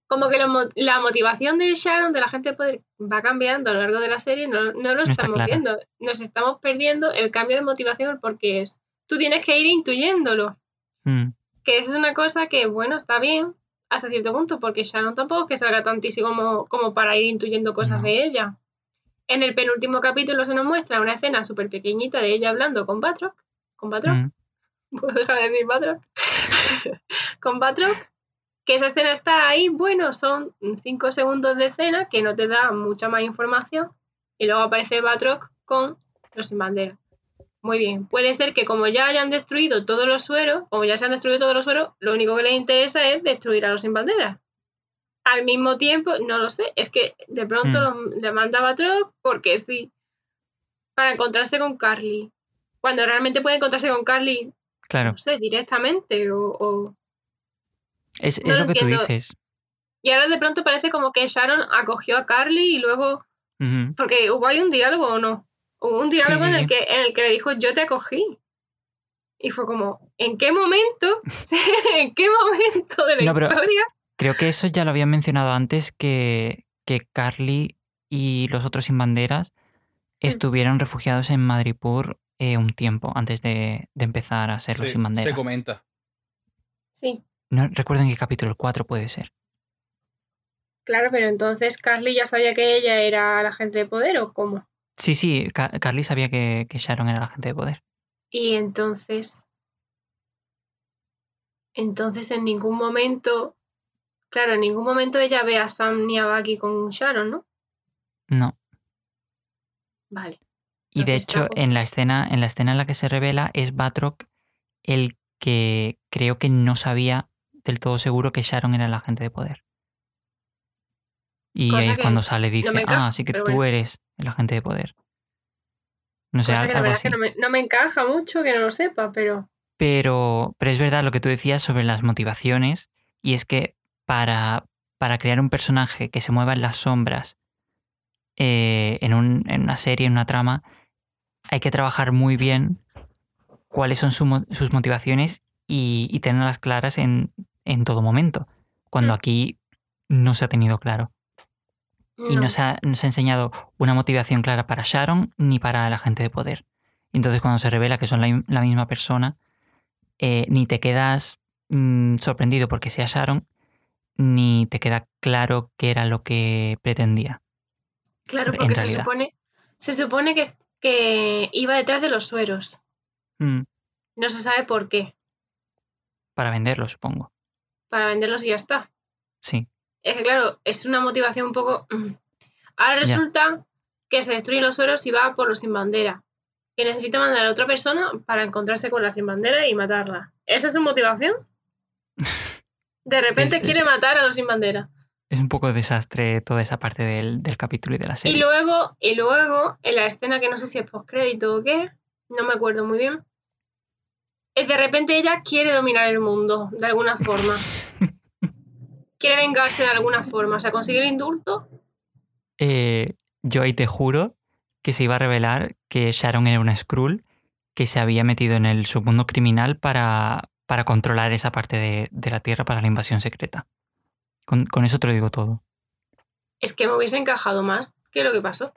como que lo la motivación de Sharon, de la gente de poder, va cambiando a lo largo de la serie, no, no lo estamos clara. viendo. Nos estamos perdiendo el cambio de motivación, el por qué es. Tú tienes que ir intuyéndolo, Mm, que eso es una cosa que, bueno, está bien hasta cierto punto, porque Sharon tampoco es que salga tantísimo como, como para ir intuyendo cosas No. de ella. En el penúltimo capítulo se nos muestra una escena súper pequeñita de ella hablando con Batroc. ¿Con Batroc? mm. ¿Puedo dejar de decir Batroc? con Batroc. Que esa escena está ahí, bueno, son cinco segundos de escena que no te da mucha más información. Y luego aparece Batroc con los sin bandera. Muy bien. Puede ser que como ya hayan destruido todos los sueros, como ya se han destruido todos los sueros, lo único que les interesa es destruir a los sin bandera. Al mismo tiempo, no lo sé, es que de pronto Mm. los- le manda Batroc porque sí. Para encontrarse con Carly. Cuando realmente puede encontrarse con Carly, Claro, no sé, directamente o... o- es, es no lo lo que tú entiendo. dices. Y ahora de pronto parece como que Sharon acogió a Carly y luego... Porque hubo ahí un diálogo o no. Hubo un diálogo sí, en, el sí. Que, en el que le dijo yo te acogí. Y fue como, ¿en qué momento? ¿En qué momento de la No, historia? Creo que eso ya lo habían mencionado antes, que, que Carly y los otros sin banderas estuvieron refugiados en Madripur eh, un tiempo antes de, de empezar a ser los Sí, sin banderas. se comenta. Sí, No recuerdo en qué capítulo, el 4 puede ser. claro, pero entonces Carly ya sabía que ella era la gente de poder o cómo. Sí, sí, Ca- Carly sabía que, que Sharon era la gente de poder. Y entonces, entonces en ningún momento, claro, en ningún momento ella ve a Sam ni a Bucky con Sharon, ¿no? No. Vale. Y de hecho, en la escena, en la escena en la que se revela, es Batroc el que creo que no sabía del todo seguro que Sharon era la agente de poder. Y ahí que cuando sale dice, encaja, ah, así que tú bueno. eres el agente de poder. No sé, algo verdad es así. que no me, no me encaja mucho que no lo sepa, pero Pero, pero es verdad lo que tú decías sobre las motivaciones, y es que para, para crear un personaje que se mueva en las sombras eh, en, un- en una serie, en una trama, hay que trabajar muy bien cuáles son su sus motivaciones y, y tenerlas claras en, en todo momento, cuando Mm. aquí no se ha tenido claro. Y no, se, ha, no se ha enseñado una motivación clara para Sharon ni para la gente de poder. Entonces cuando se revela que son la, la misma persona, eh, ni te quedas mm, sorprendido porque sea Sharon, ni te queda claro qué era lo que pretendía. Claro, porque se supone, se supone que, que iba detrás de los sueros. Mm, No se sabe por qué. para venderlo, supongo. Para venderlos y ya está. Sí. Es que claro, es una motivación un poco. mm. Ahora resulta que se destruyen los sueros y va por los sin bandera. Que necesita mandar a otra persona para encontrarse con la sin bandera y matarla. ¿Esa es su motivación? De repente Es- quiere es- matar a los sin bandera. Es un poco desastre toda esa parte del, del capítulo y de la Y serie. luego, y luego, en la escena que no sé si es postcrédito o qué, no me acuerdo muy bien. De repente ella quiere dominar el mundo de alguna forma. quiere vengarse de alguna forma. O sea, consigue el indulto. Eh, yo ahí te juro que se iba a revelar que Sharon era una Skrull que se había metido en el submundo criminal para, para controlar esa parte de, de la Tierra para la invasión secreta. Con, con eso te lo digo todo. Es que me hubiese encajado más que lo que pasó.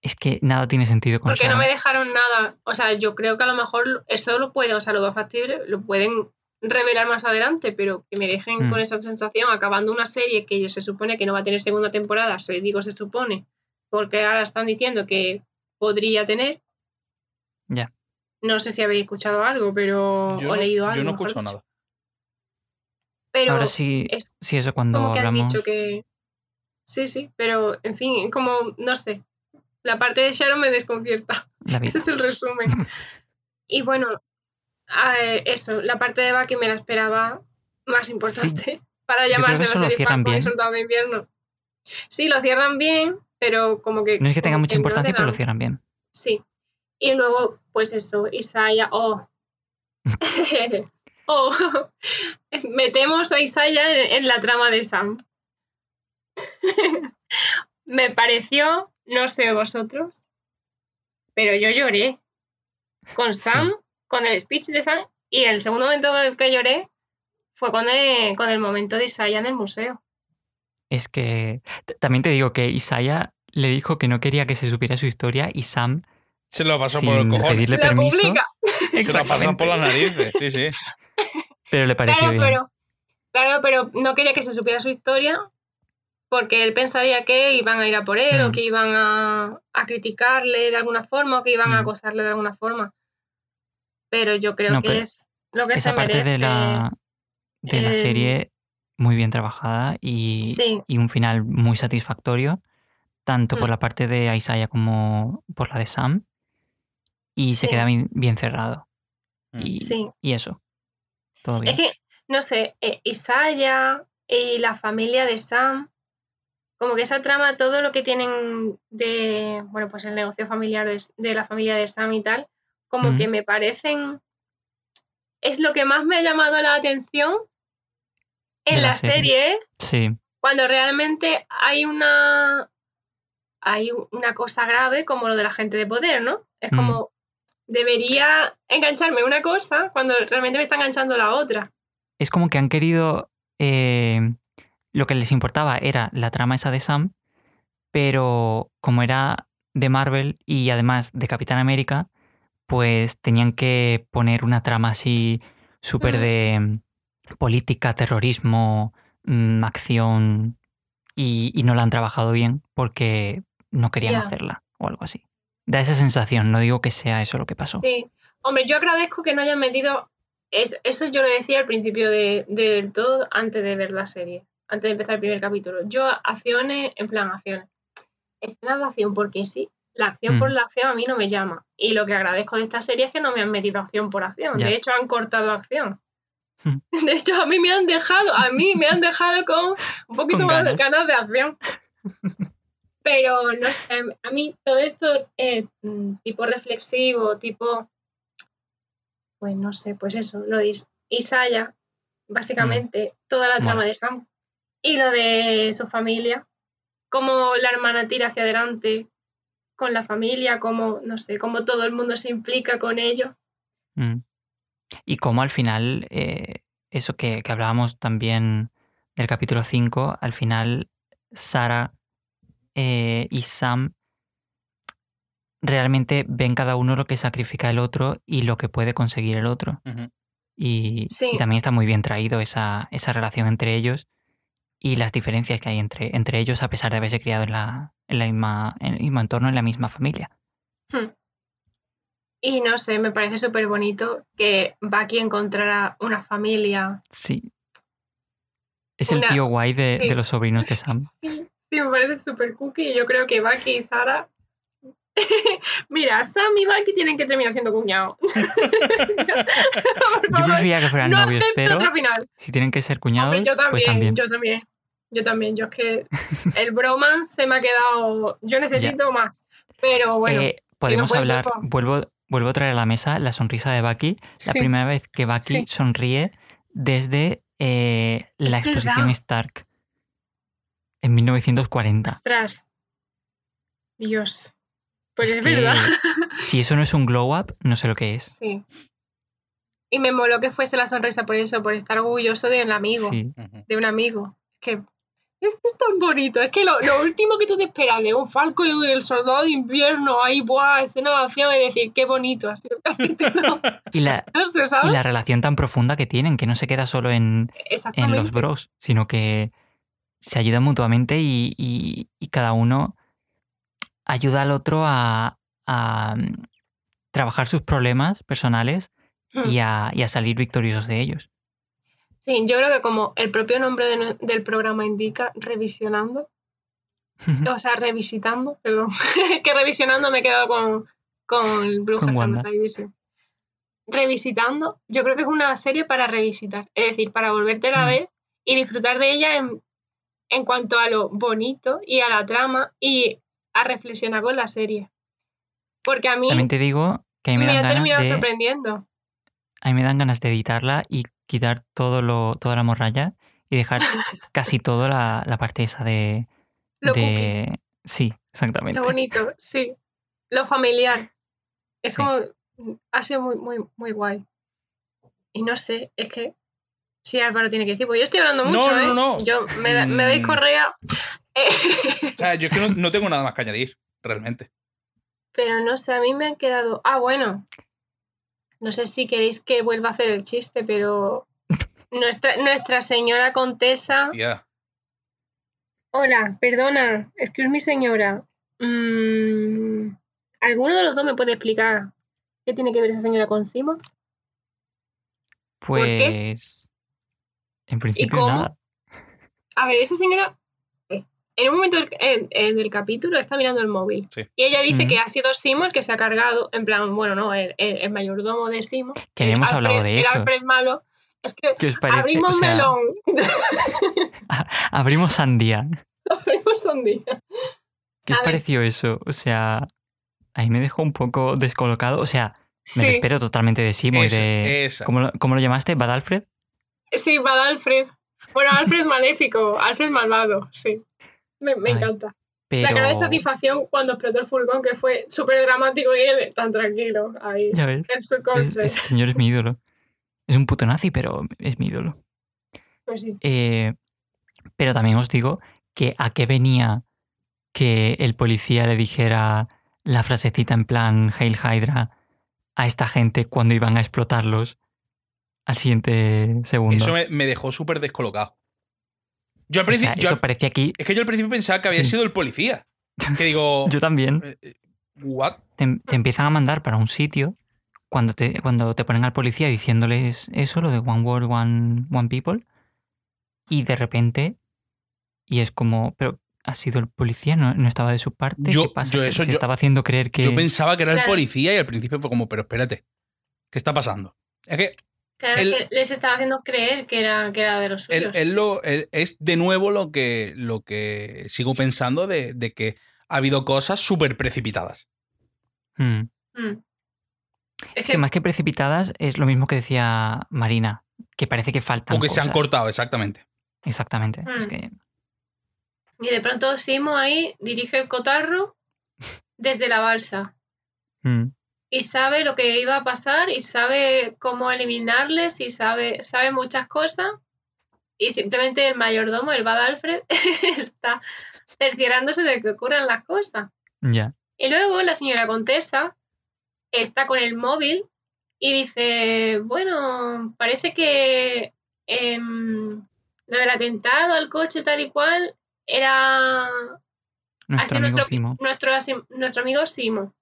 Es que nada tiene sentido con Porque no me dejaron nada. O sea, yo creo que a lo mejor eso lo puede, o sea, lo va factible, lo pueden revelar más adelante, pero que me dejen Mm. con esa sensación acabando una serie que se supone que no va a tener segunda temporada, se digo se supone, porque ahora están diciendo que podría tener. Ya. No sé si habéis escuchado algo, pero Yo o no, leído algo. yo no escucho nada. Pero Ahora sí, es sí, eso cuando como que han hablamos. dicho que sí, sí, pero en fin, como no sé. La parte de Sharon me desconcierta. Ese es el resumen. y bueno, eso, la parte de Bucky me la esperaba más importante para que llamarse la serie Falcon. Soldado de Invierno. Sí, lo cierran bien, pero como que... No es que tenga mucha importancia, pero lo cierran bien. Sí. Y luego, pues eso, Isaiah, oh. oh. Metemos a Isaiah en, en la trama de Sam. Me pareció, no sé vosotros, pero yo lloré con Sam, con el speech de Sam, y el segundo momento en el que lloré fue con el, con el momento de Isaiah en el museo. Es que también te digo que Isaiah le dijo que no quería que se supiera su historia y Sam, Se lo pasó sin por el cojón. pedirle La permiso, publica. Se lo pasan por las narices. Sí, sí. pero le pareció Claro, bien. pero, claro, pero no quería que se supiera su historia porque él pensaría que iban a ir a por él o Mm. que iban a, a criticarle de alguna forma o que iban a Mm. acosarle de alguna forma. Pero yo creo No, que es lo que se Esa parte merece. de la, de la el- serie muy bien trabajada y, Sí, y un final muy satisfactorio, tanto por Mm. la parte de Isaiah como por la de Sam. Y se queda bien, bien cerrado. Mm. Y, sí. y eso. Todo bien. Es que, no sé, eh, Isaiah y la familia de Sam, como que esa trama, todo lo que tienen de, bueno, pues el negocio familiar de, de la familia de Sam y tal, como que me parecen... Es lo que más me ha llamado la atención en De la la, serie. serie. Sí. cuando realmente hay una hay una cosa grave como lo de la gente de poder, ¿no? Es Mm. como debería engancharme una cosa cuando realmente me está enganchando la otra. Es como que han querido. eh, lo que les importaba era la trama esa de Sam, pero como era de Marvel y además de Capitán América, pues tenían que poner una trama así súper de mm, política, terrorismo, mm, acción, y, y no la han trabajado bien porque no querían hacerla o algo así. Da esa sensación, no digo que sea eso lo que pasó. Sí. Hombre, yo agradezco que no hayan metido. es- eso yo lo decía al principio de- del todo, antes de ver la serie, antes de empezar el primer capítulo. Yo, acciones, en plan, acciones. Escenas de acción, porque sí, la acción por Mm. la acción a mí no me llama. Y lo que agradezco de esta serie es que no me han metido acción por acción. De hecho, han cortado acción. Mm. De hecho, a mí me han dejado, a mí me han dejado con un poquito Con más de ganas. de acción. Pero no sé, a mí todo esto eh, mm, tipo reflexivo, tipo, pues no sé, pues eso, lo de Is- Isaya, básicamente toda la trama de Sam y lo de su familia, cómo la hermana tira hacia adelante con la familia, cómo, no sé, cómo todo el mundo se implica con ellos. Mm. Y como al final, eh, eso que, que hablábamos también del capítulo 5, al final Sara eh, y Sam realmente ven cada uno lo que sacrifica el otro y lo que puede conseguir el otro. Y, Sí. y también está muy bien traído esa, esa relación entre ellos y las diferencias que hay entre, entre ellos a pesar de haberse criado en, la, en, la misma, en el mismo entorno, en la misma familia. Hmm. Y no sé, me parece súper bonito que Bucky encontrara una familia. Sí. Es el tío guay de, sí. de los sobrinos de Sam. Sí, me parece súper cookie. y Yo creo que Bucky y Sara. Mira, Sam y Bucky tienen que terminar siendo cuñados. Yo favor, prefería que fueran no novios, pero otro final. si tienen que ser cuñados, Hombre, yo también, pues también. yo también. Yo también. Yo es que el bromance se me ha quedado. Yo necesito más. Pero bueno. Eh, podemos hablar, vuelvo, vuelvo a traer a la mesa la sonrisa de Bucky. La primera vez que Bucky Sí. sonríe desde eh, la Es exposición verdad. Stark en 1940. Ostras. Dios. Pues es, que verdad. Si eso no es un glow up, no sé lo que es. Sí. Y me moló que fuese la sonrisa por eso, por estar orgulloso de un amigo. Sí. de un amigo. Es que es, que es tan bonito. Es que lo, lo último que tú te esperas de un Falco y el soldado de invierno, ahí, buah, escena de acción, es decir, qué bonito el capítulo. Y la, No sé, y la relación tan profunda que tienen, que no se queda solo en, en los bros, sino que se ayudan mutuamente y, y- y cada uno ayuda al otro a, a, mm, trabajar sus problemas personales Mm. y a, y a salir victoriosos de ellos. Sí, yo creo que como el propio nombre de del programa indica, revisionando, o sea, revisitando, perdón, que revisionando me he quedado con, con. División. Revisitando, yo creo que es una serie para revisitar, es decir, para volvértela a Mm. ver y disfrutar de ella en, en cuanto a lo bonito y a la trama y a reflexionar con la serie. Porque a mí También te digo que a mí me, me dan ha ganas terminado de, sorprendiendo. a mí me dan ganas de editarla y quitar todo lo, toda la morralla y dejar casi toda la, la parte esa de, Lo cookie. de... Sí, exactamente. Lo bonito, sí. Lo familiar. Es Sí. como. Ha sido muy, muy, muy guay. Y no sé, es que. Sí, Álvaro tiene que decir, porque yo estoy hablando mucho, no, ¿eh? no, no. Yo, me, da- me dais Mm. correa. eh, O sea, yo es que no, no tengo nada más que añadir, realmente. pero no sé, a mí me han quedado. Ah, bueno. No sé si queréis que vuelva a hacer el chiste, pero. Nuestra, nuestra señora contesa. Hostia. Hola, perdona, es que es mi señora. Mm, ¿Alguno de los dos me puede explicar qué tiene que ver esa señora con qué? Pues... En principio cómo? nada. A ver, esa señora en un momento del, en- en el capítulo está mirando el móvil. Sí. Y ella dice que ha sido Simon el que se ha cargado, en plan, bueno, no, el, el- el mayordomo de Simon. Que hemos hablado Alfred- de el eso. Alfred malo. Es que ¿Qué os parece? abrimos O sea, melón. abrimos sandía. abrimos un día. ¿Qué os pareció eso? O sea, ahí me dejó un poco descolocado. O sea, Me Sí, espero totalmente de Simo y de. esa. ¿cómo, lo, cómo lo llamaste? ¿Bad Alfred? sí, para Alfred. Bueno, Alfred maléfico, Alfred malvado, sí. Me, me Ay, encanta. Pero. La cara de satisfacción cuando explotó el furgón, que fue súper dramático y él tan tranquilo ahí, Ya ves. en su coche. ese señor es mi ídolo. Es un puto nazi, pero es mi ídolo. Pues sí. Eh, pero también os digo que a qué venía que el policía le dijera la frasecita en plan Hail Hydra a esta gente cuando iban a explotarlos al siguiente segundo. Eso me, me dejó súper descolocado. Yo al O sea, principio. yo eso parecía aquí. es que yo al principio pensaba que había Sí. sido el policía. Que digo. Yo también. eh, ¿What? Te, te empiezan a mandar para un sitio cuando te, cuando te ponen al policía diciéndoles eso, lo de One World, One, one People, y de repente. Y es como. Pero ha sido el policía, no, no estaba de su parte. Yo- ¿Qué pasa? yo eso- se yo- estaba haciendo creer que. Yo pensaba que era el policía y al principio fue como, pero espérate. ¿Qué está pasando? Es que Claro El- que les estaba haciendo creer que era, que era de los él, suyos. él lo, él- es de nuevo lo que, lo que sigo pensando de, de que ha habido cosas súper precipitadas. Mm. Mm. Es Es que que, más que precipitadas es lo mismo que decía Marina, que parece que faltan. O que se han cortado, exactamente. Exactamente. Es Mm. que. y de pronto Simo ahí dirige el cotarro desde la balsa. Y sabe lo que iba a pasar y sabe cómo eliminarles y sabe, sabe muchas cosas y simplemente el mayordomo, el Bad Alfred, está cerciorándose de que ocurran las cosas. ya. Y luego la señora Contesa está con el móvil y dice, bueno, parece que em, lo del atentado al coche tal y cual era Nuestro amigo nuestro, nuestro amigo Simo.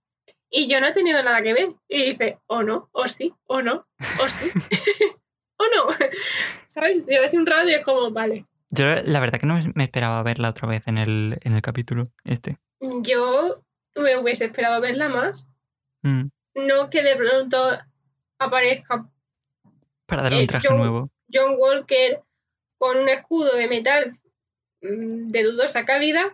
Y yo no he tenido nada que ver. Y dice, o no, o sí, o no, o sí, o no. ¿Sabes? Y hace un rato y es como, vale. Yo la verdad que no me esperaba verla otra vez en el, en el capítulo este. Yo me hubiese esperado verla más. Mm, No que de pronto aparezca Para darle Eh, un traje yo- nuevo. John Walker con un escudo de metal mm, de dudosa calidad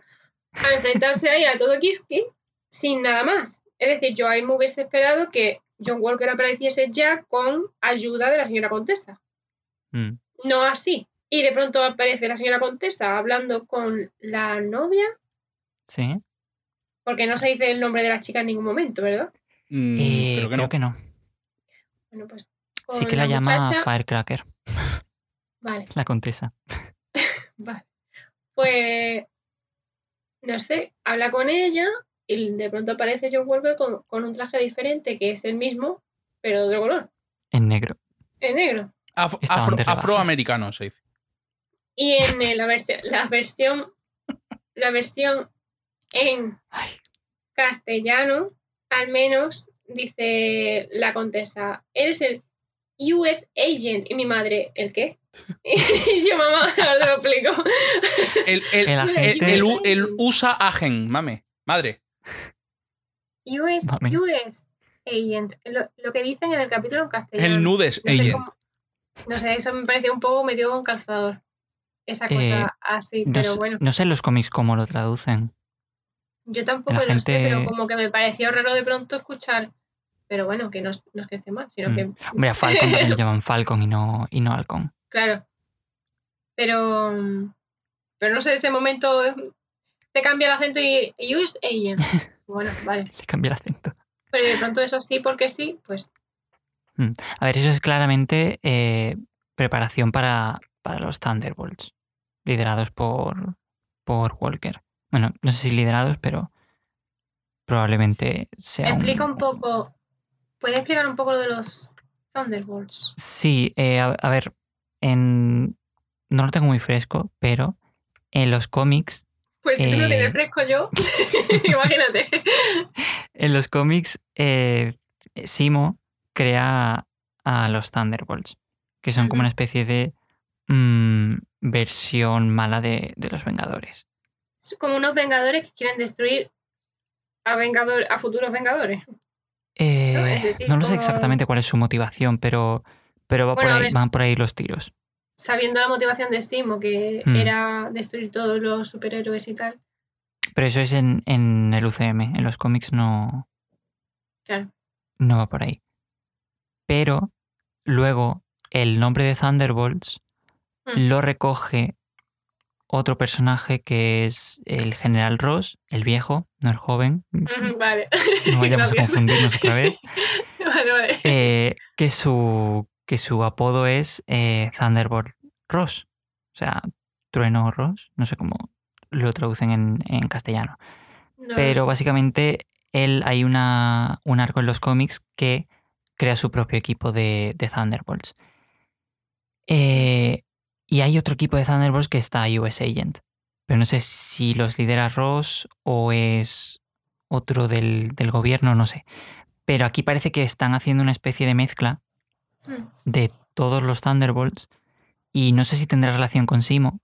a enfrentarse ahí a todo Kiski sin nada más. Es decir, yo ahí me hubiese esperado que John Walker apareciese ya con ayuda de la señora Contesa. Mm, No así. Y de pronto aparece la señora Contesa hablando con la novia, Sí. porque no se dice el nombre de la chica en ningún momento, ¿verdad? Mm, Eh, creo que creo no. que no. Bueno, pues. Sí que la, llama muchacha- Firecracker, Vale. la contesa. Vale. Pues, no sé, habla con ella y de pronto aparece John Walker con, con un traje diferente, que es el mismo, pero de otro color, En negro. en negro. Af- afro- afroamericano se dice. Y en eh, la, versión la versión, la versión en Ay. castellano, al menos, dice la contesa, eres el US Agent. Y mi madre, ¿el qué? Y yo, mamá, ahora te lo explico. El, el, El el, USA Agen, mame. Madre. US. US Agent. Lo, lo que dicen en el capítulo en castellano. El Nudes No sé, Agent. cómo- no sé, eso me pareció un poco metido con calzador. Esa cosa Eh, así, No, pero sé- bueno. no sé en los cómics cómo lo traducen. Yo tampoco lo sé, gente- pero como que me pareció raro de pronto escuchar. Pero bueno, que no, es- no es que esté mal, sino Mm. que. Hombre, a Falcon también le llaman Falcon y no, y no Halcón. Claro. Pero. Pero no sé, ese momento te cambia el acento y. US Agent. Bueno, vale. Le cambia el acento. Pero de pronto eso sí, porque sí, pues. A ver, eso es claramente eh, preparación para, para los Thunderbolts, liderados por, por Walker. Bueno, no sé si liderados, pero probablemente sea un- Explica un poco. ¿Puedes explicar un poco lo de los Thunderbolts? Sí, eh, a, a ver, en... no lo tengo muy fresco, pero en los cómics, Pues si tú lo Eh. tienes fresco yo, imagínate. en los cómics, eh, Simo crea a los Thunderbolts, que son como una especie de mm, versión mala de, de los Vengadores. Es como unos vengadores que quieren destruir a, vengador, a futuros vengadores. Eh, No, es decir, no lo sé como- exactamente cuál es su motivación, pero, pero va Bueno, por a ahí- ver. van por ahí los tiros. Sabiendo la motivación de Simo, que Hmm. era destruir todos los superhéroes y tal. Pero eso es en, en el UCM, en los cómics no, Claro. no va por ahí. pero luego el nombre de Thunderbolts Mm. lo recoge otro personaje que es el General Ross, el viejo, no el joven. Vale. No vayamos a confundirnos otra vez. Vale, vale. Eh, que, su, que su apodo es eh, Thunderbolt Ross. O sea, Trueno Ross. No sé cómo lo traducen en, en castellano. No Pero básicamente él hay una, un arco en los cómics que crea su propio equipo de, de Thunderbolts. Eh, y hay otro equipo de Thunderbolts que está US Agent. Pero no sé si los lidera Ross o es otro del, del gobierno, no sé. Pero aquí parece que están haciendo una especie de mezcla. De todos los Thunderbolts. Y no sé si tendrá relación con Simo.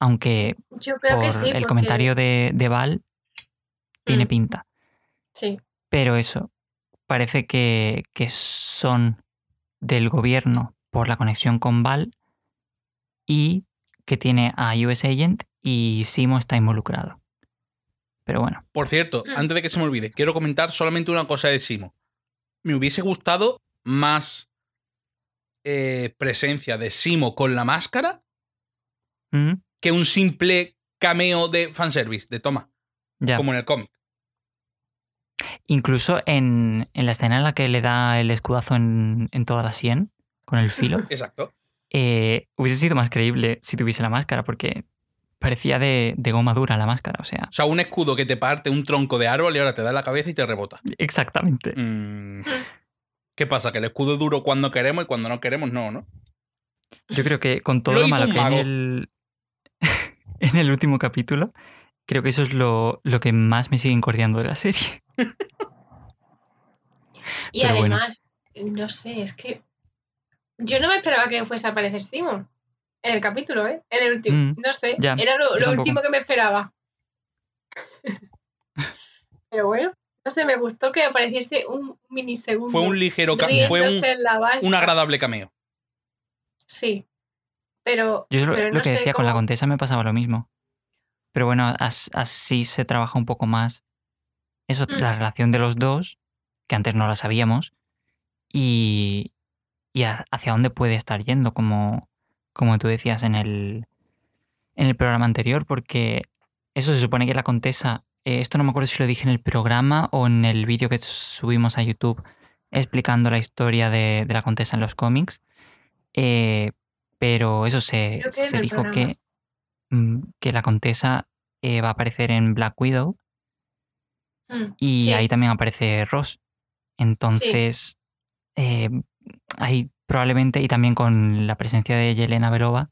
Aunque Yo creo por que sí. el porque- comentario de, de Val tiene Mm. pinta. Sí. Pero eso, parece que, que son del gobierno por la conexión con Val y que tiene a US Agent y Simo está involucrado. Pero bueno, Por cierto, Mm. antes de que se me olvide, quiero comentar solamente una cosa de Simo. Me hubiese gustado más eh, presencia de Simo con la máscara mm, que un simple cameo de fanservice, de toma, como en el cómic. Incluso en, en la escena en la que le da el escudazo en, en toda la sien, con el filo, Exacto. eh, hubiese sido más creíble si tuviese la máscara, porque parecía de, de goma dura la máscara. O sea, O sea, un escudo que te parte un tronco de árbol y ahora te da en la cabeza y te rebota. exactamente. Mm. ¿Qué pasa? Que el escudo es duro cuando queremos y cuando no queremos no, ¿no? Yo creo que con todo Lo malo que hay en el, en el último capítulo, creo que eso es lo, lo que más me sigue incordiando de la serie. Y Pero bueno. además, no sé, es que yo no me esperaba que fuese a aparecer Simon en el capítulo, ¿eh? En el último, Mm, no sé, ya, era lo, último que me esperaba. Pero bueno, no sé, me gustó que apareciese un minisegundo. Fue un ligero fue un, un agradable cameo. Sí, pero, Yo lo, pero lo no que sé decía con la contesa me pasaba lo mismo. Pero bueno, as- así se trabaja un poco más. Eso, Mm. la relación de los dos, que antes no la sabíamos, y, y a- hacia dónde puede estar yendo, como, como tú decías en el, en el programa anterior, porque eso se supone que la contesa, eh, esto no me acuerdo si lo dije en el programa o en el vídeo que subimos a YouTube explicando la historia de, de la contesa en los cómics, eh, pero eso se, que se dijo programa. que, mm, que la contesa eh, va a aparecer en Black Widow Mm, y sí, ahí también aparece Ross. Entonces, ahí probablemente, y también con la presencia de Yelena Belova,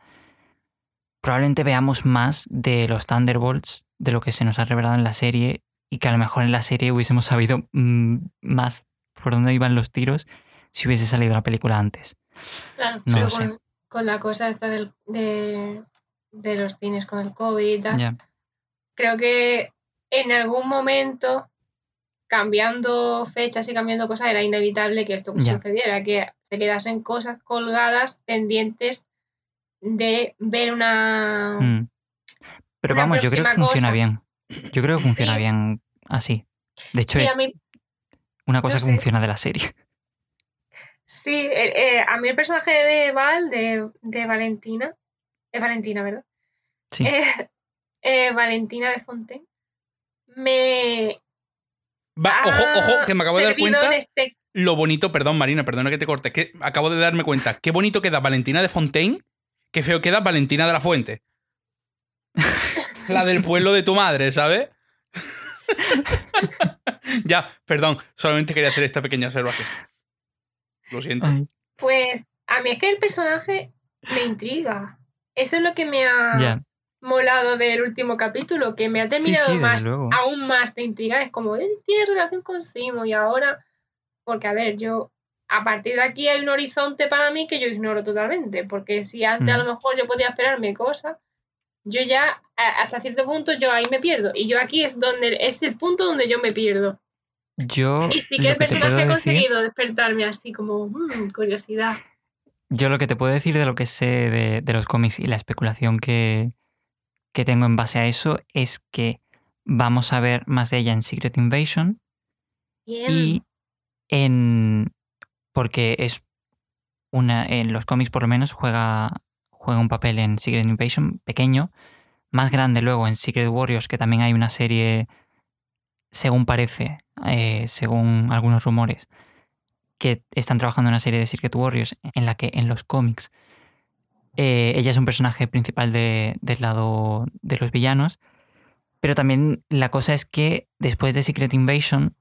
probablemente veamos más de los Thunderbolts, de lo que se nos ha revelado en la serie, y que a lo mejor en la serie hubiésemos sabido mm, más por dónde iban los tiros si hubiese salido la película antes. claro, no pero con, con la cosa esta del, de, de los cines con el COVID y tal, Ya. creo que en algún momento, cambiando fechas y cambiando cosas, era inevitable que esto sucediera, que se quedasen cosas colgadas, pendientes de ver una... Mm. Pero Una vamos, yo creo que funciona cosa. bien. Yo creo que funciona Sí. bien así. De hecho, Sí, es mí, una cosa no que sé. funciona de la serie. sí, eh, eh, a mí el personaje de Val, de, de Valentina, es Valentina, ¿verdad? Sí. Eh, eh, Valentina de Fontaine, me Va, ha ojo, ojo, que me acabo de dar cuenta de este lo bonito, perdón Marina, perdona que te corte, que acabo de darme cuenta, qué bonito queda Valentina de Fontaine, qué feo queda Valentina de la Fuente. la del pueblo de tu madre, ¿sabes? ya, perdón, solamente quería hacer esta pequeña observación. Lo siento. Pues a mí es que el personaje me intriga. Eso es lo que me ha molado del último capítulo, que me ha terminado sí, más, luego. aún más de intrigar. Es como, él tiene relación con Simo y ahora, porque a ver, yo, a partir de aquí hay un horizonte para mí que yo ignoro totalmente, porque si antes a Mm. lo mejor yo podía esperarme cosas, yo ya, hasta cierto punto, yo ahí me pierdo. Y yo aquí es donde es el punto donde yo me pierdo. Yo Y sí que el que personaje ha decir, conseguido despertarme así como, "Mm, curiosidad. yo lo que te puedo decir de lo que sé de, de los cómics y la especulación que, que tengo en base a eso es que vamos a ver más de ella en Secret Invasion Bien. y en porque es una. En los cómics, por lo menos, juega, juega un papel en Secret Invasion pequeño. Más grande luego en Secret Warriors, que también hay una serie, según parece, eh, según algunos rumores, que están trabajando en una serie de Secret Warriors en la que en los cómics eh, ella es un personaje principal de- del lado de los villanos. Pero también la cosa es que después de Secret Invasion,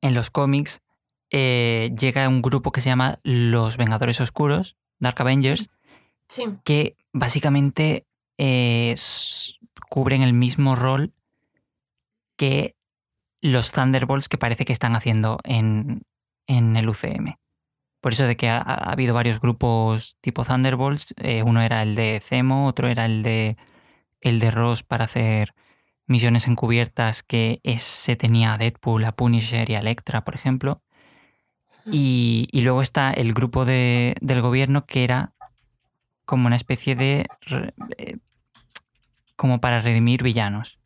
en los cómics, eh, llega un grupo que se llama Los Vengadores Oscuros, Dark Avengers, Sí. que básicamente eh, cubren el mismo rol que los Thunderbolts que parece que están haciendo en, en el UCM. Por eso de que ha, ha habido varios grupos tipo Thunderbolts. eh, uno era el de Zemo, otro era el de el de Ross para hacer misiones encubiertas que ese tenía a Deadpool, a Punisher y a Electra, por ejemplo. Y, y luego está el grupo de- del gobierno que era como una especie de... eh, como para redimir villanos.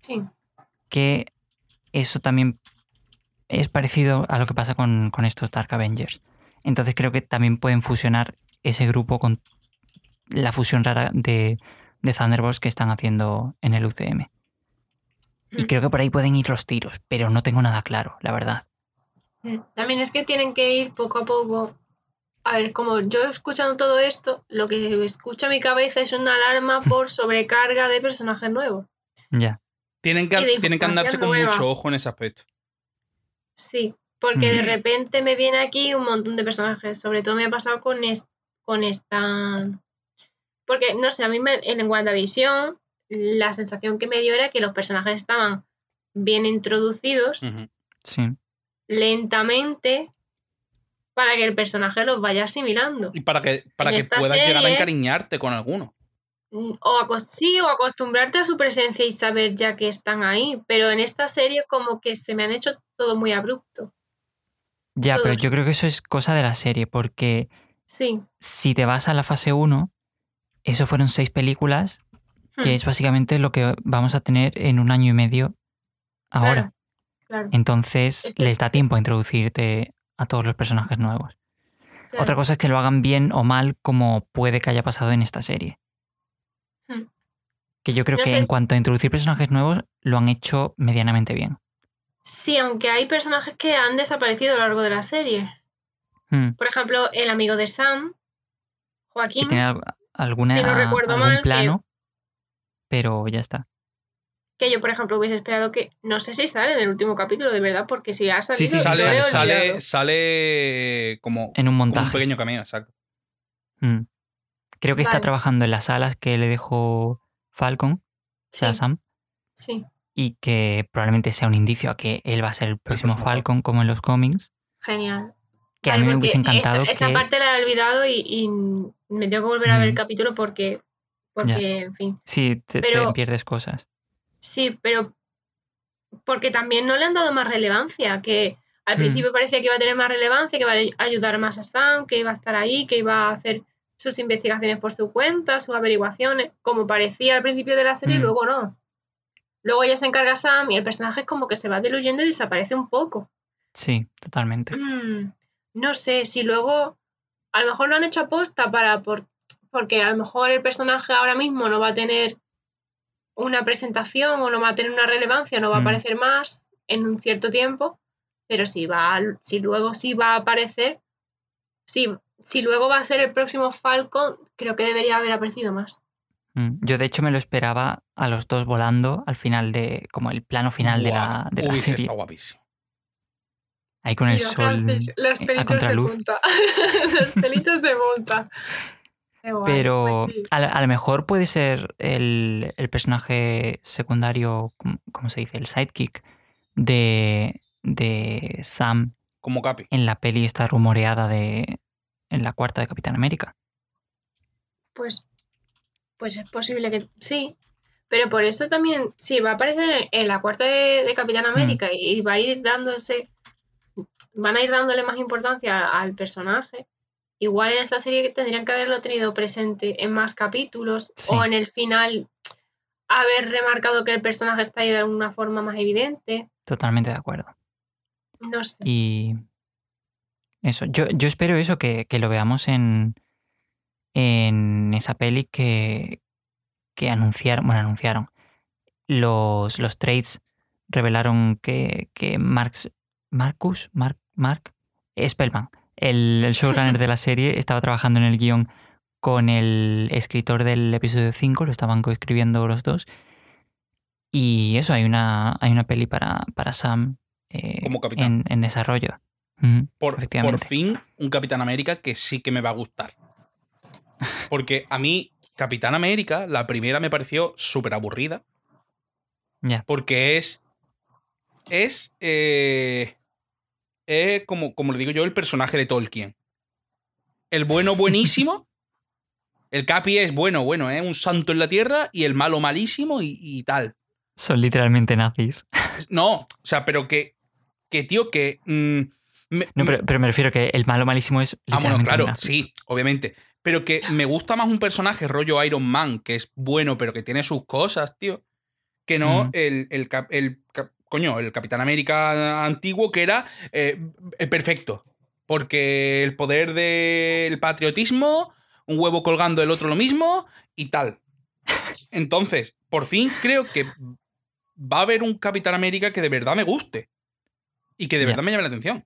Sí. Que eso también es parecido a lo que pasa con, con estos Dark Avengers. Entonces creo que también pueden fusionar ese grupo con la fusión rara de, de Thunderbolts que están haciendo en el UCM. Y Mm. creo que por ahí pueden ir los tiros, pero no tengo nada claro, la verdad. Mm. También es que tienen que ir poco a poco. A ver, como yo escuchando todo esto, lo que escucha mi cabeza es una alarma por sobrecarga de personajes nuevos. Ya. Tienen que, tienen que andarse con mucho ojo en ese aspecto. Sí, porque de Mm. repente me viene aquí un montón de personajes. Sobre todo me ha pasado con, es- con esta. Porque, no sé, a mí me, en WandaVision la sensación que me dio era que los personajes estaban bien introducidos. Sí. lentamente para que el personaje los vaya asimilando. Y para que, para En que puedas llegar a encariñarte con alguno. Mm, O sí, o acostumbrarte a su presencia y saber ya que están ahí. Pero en esta serie como que se me han hecho todo muy abrupto. Ya, pero yo creo que eso es cosa de la serie, porque Sí. si te vas a la fase 1, eso fueron seis películas, que Hmm, es básicamente lo que vamos a tener en un año y medio ahora. Claro, Entonces Es que- les da tiempo a introducirte a todos los personajes nuevos. claro. Otra cosa es que lo hagan bien o mal, como puede que haya pasado en esta serie. Hmm. Que yo creo No que sé. en cuanto a introducir personajes nuevos, lo han hecho medianamente bien. Sí, aunque hay personajes que han desaparecido a lo largo de la serie. Hmm. Por ejemplo, el amigo de Sam, Que Joaquín, tiene al- alguna, si no recuerdo algún mal, que- plano, pero ya está. Que yo, por ejemplo, hubiese esperado que, no sé si sale en el último capítulo, de verdad, porque si ha salido, sí, sí, sale, sale, sale, olvidado. sale como, En un como montaje. un pequeño cameo, exacto. Mm. Creo que está trabajando en las alas que le dejó Falcon, sea, Sí, Sam, sí, y que probablemente sea un indicio a que él va a ser el próximo Falcon, como en los cómics. genial. Que a mí me hubiese encantado esa, esa que. parte la he olvidado y, y me tengo que volver a ver el Mm. capítulo porque, porque en fin. Sí, te, te pero- pierdes cosas. Sí, pero porque también no le han dado más relevancia, que al Mm. principio parecía que iba a tener más relevancia, que iba a ayudar más a Sam, que iba a estar ahí, que iba a hacer sus investigaciones por su cuenta, sus averiguaciones, como parecía al principio de la serie, y Mm. luego no. Luego ya se encarga Sam y el personaje es como que se va diluyendo y desaparece un poco. Sí, totalmente. Mm, no sé, si luego a lo mejor lo han hecho aposta para por- porque a lo mejor el personaje ahora mismo no va a tener una presentación o no va a tener una relevancia, no va a Mm. aparecer más en un cierto tiempo, pero si va, a- si luego sí va a aparecer, si, si luego va a ser el próximo Falcon, creo que debería haber aparecido más. Mm. Yo, de hecho, me lo esperaba a los dos volando al final de. como el plano final de la, de la serie. guapísimo. Ahí con el sol Francis, los eh, a pelitos de contraluz. punta. los pelitos de punta. Pero pues sí. a, lo- a lo mejor puede ser el, el personaje secundario, ¿cómo, cómo se dice? El sidekick de, de Sam Como Capi. en la peli esta rumoreada de. en la cuarta de Capitán América. Pues, pues es posible que sí. Pero por eso también, sí, va a aparecer en, en la cuarta de, de Capitán Mm. América y va a ir dándose, van a ir dándole más importancia al personaje. Igual en esta serie tendrían que haberlo tenido presente en más capítulos Sí. o en el final haber remarcado que el personaje está ahí de alguna forma más evidente. Totalmente de acuerdo. No sé. Y. Eso. Yo, yo espero eso, que, que lo veamos en, en esa peli que, que anunciaron. Bueno, anunciaron. Los, los trades revelaron que, que Marx, Marcus, Mark, Mark Spellman, el, el showrunner de la serie, estaba trabajando en el guion con el escritor del episodio 5, lo estaban coescribiendo los dos. Y eso, hay una, hay una peli para, para Sam eh, Como capitán. en, en desarrollo. Por, por fin, un Capitán América que sí que me va a gustar. Porque a mí, Capitán América, la primera me pareció súper aburrida. Ya. Porque es. Es. eh, es como, como le digo yo, el personaje de Tolkien. El bueno buenísimo. El Capi es bueno, bueno, es un santo en la tierra. Y el malo malísimo y, y tal. Son literalmente nazis. No, o sea, pero que. Que, tío, que. mm, me- No, pero, pero me refiero que el malo malísimo es Ah, bueno, claro, nazi. sí, obviamente. Pero que me gusta más un personaje rollo Iron Man, que es bueno, pero que tiene sus cosas, tío. Que no Mm. el, el, cap- el cap- coño, el Capitán América antiguo, que era eh, eh, perfecto. Porque el poder del patriotismo, un huevo colgando el otro lo mismo y tal. Entonces, por fin creo que va a haber un Capitán América que de verdad me guste. Y que de verdad me llame la atención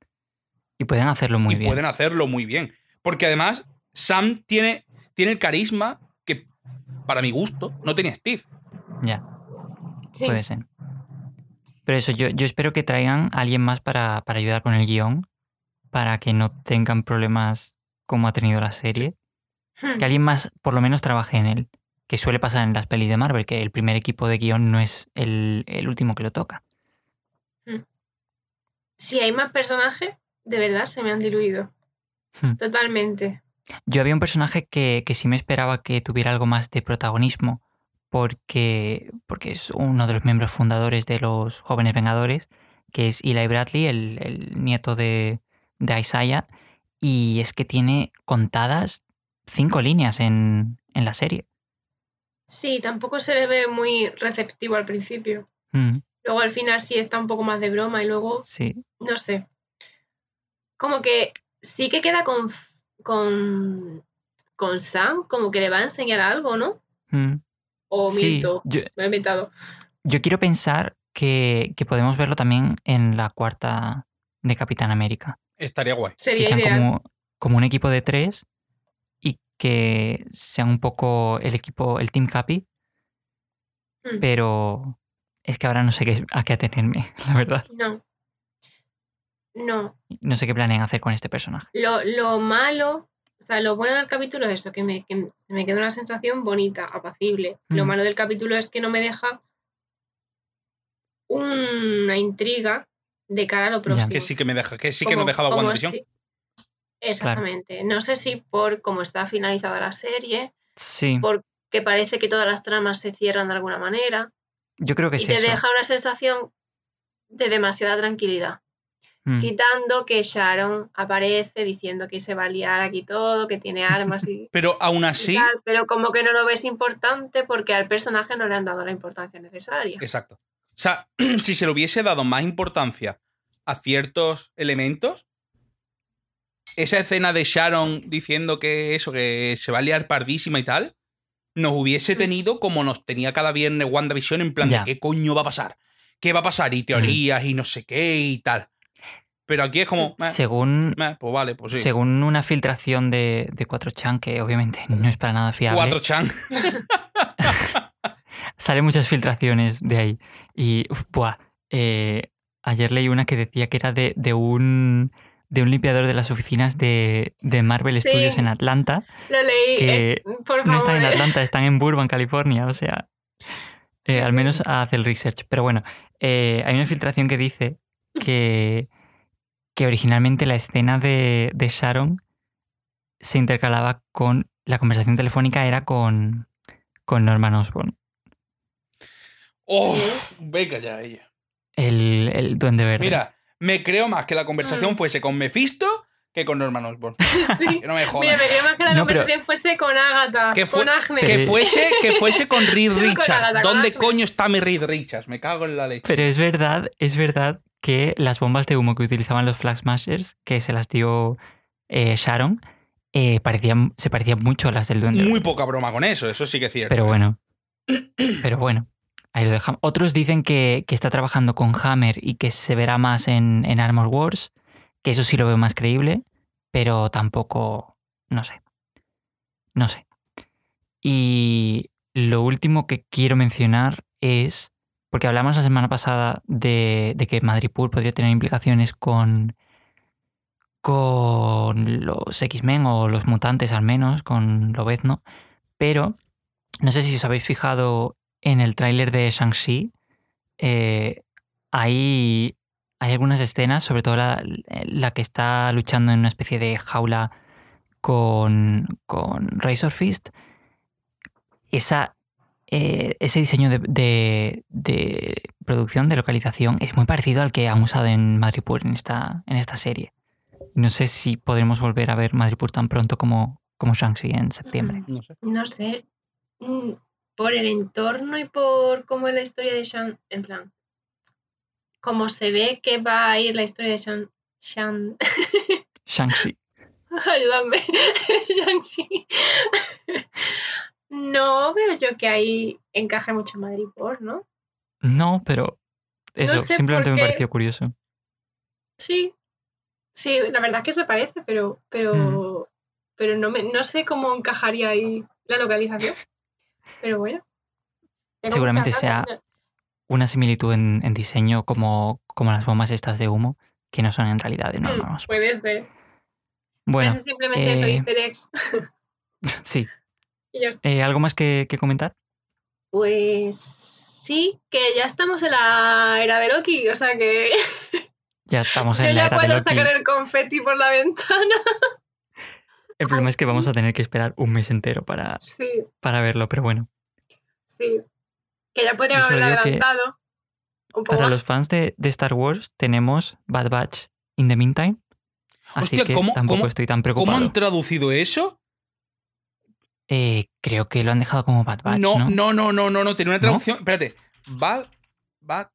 Y pueden hacerlo muy y bien. pueden hacerlo muy bien. Porque además, Sam tiene, tiene el carisma que, para mi gusto, no tenía Steve. Ya, Sí. puede ser. Pero eso, yo, yo espero que traigan a alguien más para, para ayudar con el guion, para que no tengan problemas como ha tenido la serie. Hmm. Que alguien más por lo menos trabaje en él. Que suele pasar en las pelis de Marvel, que el primer equipo de guion no es el, el último que lo toca. Si hay más personajes, de verdad se me han diluido. Hmm. Totalmente. Yo había un personaje que, que sí me esperaba que tuviera algo más de protagonismo, porque, porque es uno de los miembros fundadores de los Jóvenes Vengadores, que es Eli Bradley, el, el nieto de, de Isaiah, y es que tiene contadas cinco líneas en, en la serie. Sí, tampoco se le ve muy receptivo al principio. Mm, Luego al final sí está un poco más de broma y luego, sí, no sé. Como que sí que queda con, con, con Sam, como que le va a enseñar algo, ¿no? mm, O sí. miento, Yo, me he inventado. yo quiero pensar que, que podemos verlo también en la cuarta de Capitán América. Estaría guay. que Sería sean ideal. como, como un equipo de tres y que sean un poco el equipo, el Team Capi, Hmm. pero es que ahora no sé qué, a qué atenerme, la verdad. No. No. No sé qué planean hacer con este personaje. Lo, lo malo, o sea, lo bueno del capítulo es eso, que me, que me queda una sensación bonita, apacible. Lo Mm. malo del capítulo es que no me deja una intriga de cara a lo próximo. Que sí que me deja, que sí que dejaba WandaVision. si- Exactamente. No sé si por cómo está finalizada la serie, Sí, porque parece que todas las tramas se cierran de alguna manera yo creo que y es te eso. deja una sensación de demasiada tranquilidad. Mm, Quitando que Sharon aparece diciendo que se va a liar aquí todo, que tiene armas y, Pero aún así. tal, pero como que no lo ves importante porque al personaje no le han dado la importancia necesaria. Exacto. O sea, si se le hubiese dado más importancia a ciertos elementos, esa escena de Sharon diciendo que eso, que se va a liar pardísima y tal, nos hubiese tenido como nos tenía cada viernes WandaVision en plan Ya. de qué coño va a pasar, qué va a pasar, y teorías y no sé qué y tal. Pero aquí es como, meh, según, meh, pues vale, pues sí. según una filtración de, de 4chan, que obviamente no es para nada fiable, Cuatro chan. salen muchas filtraciones de ahí. Y, uf, buah, eh, ayer leí una que decía que era de, de un de un limpiador de las oficinas de, de Marvel Sí. Studios en Atlanta. Lo leí, Que eh, por favor. No están en Atlanta, están en Burbank, California. O sea, Sí, eh, al sí. menos hace el research. Pero bueno, eh, hay una filtración que dice que, que originalmente la escena de, de Sharon se intercalaba con. La conversación telefónica era con, con Norman Osborn, Oh, venga ya ella. el, el duende verde. Mira, me creo más que la conversación Mm. fuese con Mephisto que con Norman Osborn. Sí. Que no me Mira, jodan. me quería más que la No, pero- conversación fuese con Agatha, Que con Agnes. Que fuese, que fuese con Reed Con Richards. Agatha ¿Dónde coño está mi Reed Richards? Me cago en la leche. Pero es verdad, es verdad que las bombas de humo que utilizaban los Flag Smashers, que se las dio eh, Sharon, eh, parecían, se parecían mucho a las del Duende. Muy poca broma con eso, eso sí que es cierto. Pero ¿eh? bueno. Pero bueno. Ahí lo dejamos. Otros dicen que, que está trabajando con Hammer y que se verá más en, en Armor Wars. Que eso sí lo veo más creíble. Pero tampoco. No sé. No sé. Y lo último que quiero mencionar es. Porque hablamos la semana pasada de, de que Madripoor podría tener implicaciones con. con los X-Men o los mutantes al menos, con Lobezno. Pero no sé si os habéis fijado en el tráiler de Shang-Chi. eh, hay, hay algunas escenas, sobre todo la, la que está luchando en una especie de jaula con, con Razor Fist. Esa, eh, ese diseño de, de- de producción, de localización, es muy parecido al que han usado en Madripoor en esta, en esta serie. No sé si podremos volver a ver Madripoor tan pronto como, como Shang-Chi en septiembre. No sé. No sé. mm, Por el entorno y por cómo es la historia de Shan. En plan. Como se ve que va a ir la historia de Shan. Shan. Shang-Chi. Ayúdame. Shang-Chi. No veo yo que ahí encaje mucho Madrid por, ¿no? No, pero eso sé simplemente me pareció curioso. Sí. Sí, la verdad es que se parece, pero. Pero. Pero no, me, no sé cómo encajaría ahí la localización. Pero bueno. Seguramente sea-. Una similitud en, en diseño como, como las bombas estas de humo, que no son en realidad de Mm, normas. Puede ser. Bueno, ser simplemente eso, eh, easter eggs. sí. Y ya está. Eh, ¿Algo más que, que comentar? Pues sí, que ya estamos en la era de Loki, o sea que Ya estamos yo en la ya era de puedo Loki. sacar el confeti por la ventana. El problema es que vamos a tener que esperar un mes entero para, Sí, para verlo, pero bueno. sí. Que ya podríamos Yo haber adelantado. Un poco Para más. los fans de, de Star Wars tenemos Bad Batch in the meantime. Así Hostia, que ¿cómo- tampoco cómo- estoy tan ¿Cómo preocupado. han traducido eso? Eh, creo que lo han dejado como Bad Batch, no, ¿no? no, no, no, no, no, tenía una ¿No? traducción. Espérate. Bad, bad.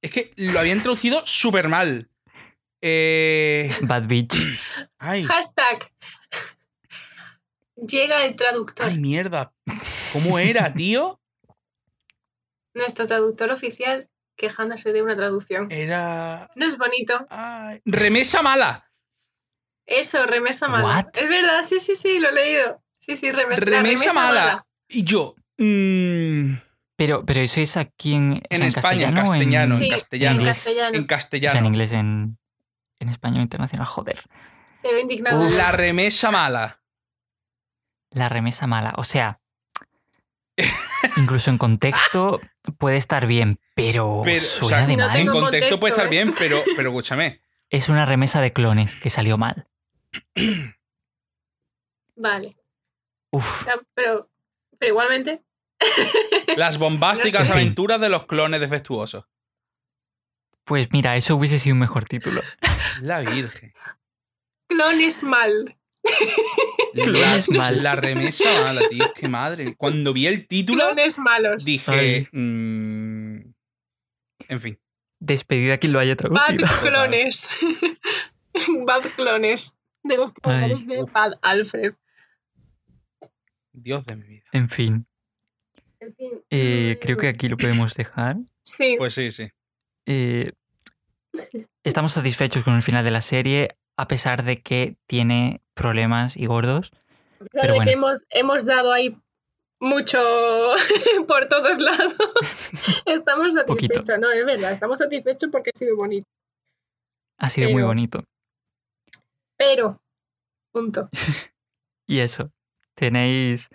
Es que lo habían traducido súper mal. Eh, Bad Bitch. ay, Hashtag. Llega el traductor. ay, mierda. ¿Cómo era, tío? Nuestro traductor oficial quejándose de una traducción. Era. No es bonito. ay, remesa mala. Eso, remesa mala. What? Es verdad, sí, sí, sí, lo he leído. Sí, sí, remesa, la Remesa mala. Y yo. mm, Pero, pero eso es aquí en, en España, en castellano castellano, en en castellano. inglés. castellano. En O sea, castellano. en inglés, en, en español internacional. Joder. Te veo indignado. Uf. La remesa mala. La remesa mala. O sea, incluso en contexto puede estar bien, pero, Pero, o suena sea, de No mal. en contexto puede estar ¿eh? bien, pero, pero escúchame. Es una remesa de clones que salió mal. Vale. Uf. Pero, pero igualmente, Las bombásticas aventuras de los clones defectuosos. Pues mira, eso hubiese sido un mejor título. La Virgen. clones mal. Clones la, mal. la remesa mala, tío. Qué madre. Cuando vi el título, Clones malos. dije. Mm, en fin. Despedida a quien lo haya Bad traducido. clones. Bad clones. De los creadores de. Bad Alfred. Dios de mi vida. En fin, En fin. eh, creo que aquí lo podemos dejar. Sí. Pues sí, sí. Eh, estamos satisfechos con el final de la serie, a pesar de que tiene problemas y gordos. A pesar pero de bueno. que hemos, hemos dado ahí mucho por todos lados. Estamos Poquito. satisfechos, no, es verdad, estamos satisfechos porque ha sido bonito. Ha sido muy bonito. Pero, punto. Y eso, tenéis...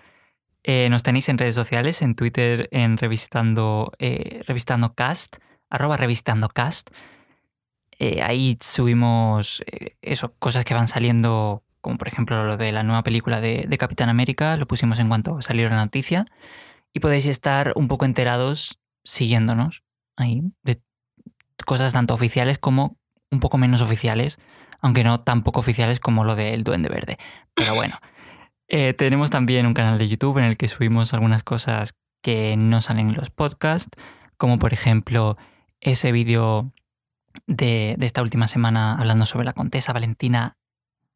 eh, nos tenéis en redes sociales, en Twitter, en Revisitando, eh, Cast, arroba. Eh, ahí subimos eh, eso, cosas que van saliendo, como por ejemplo lo de la nueva película de, de Capitán América, lo pusimos en cuanto salió la noticia. Y podéis estar un poco enterados siguiéndonos ahí, de cosas tanto oficiales como un poco menos oficiales, aunque no tan poco oficiales como lo del Duende Verde. Pero bueno. Eh, tenemos también un canal de YouTube en el que subimos algunas cosas que no salen en los podcasts, como por ejemplo ese vídeo de, de esta última semana hablando sobre la Contesa Valentina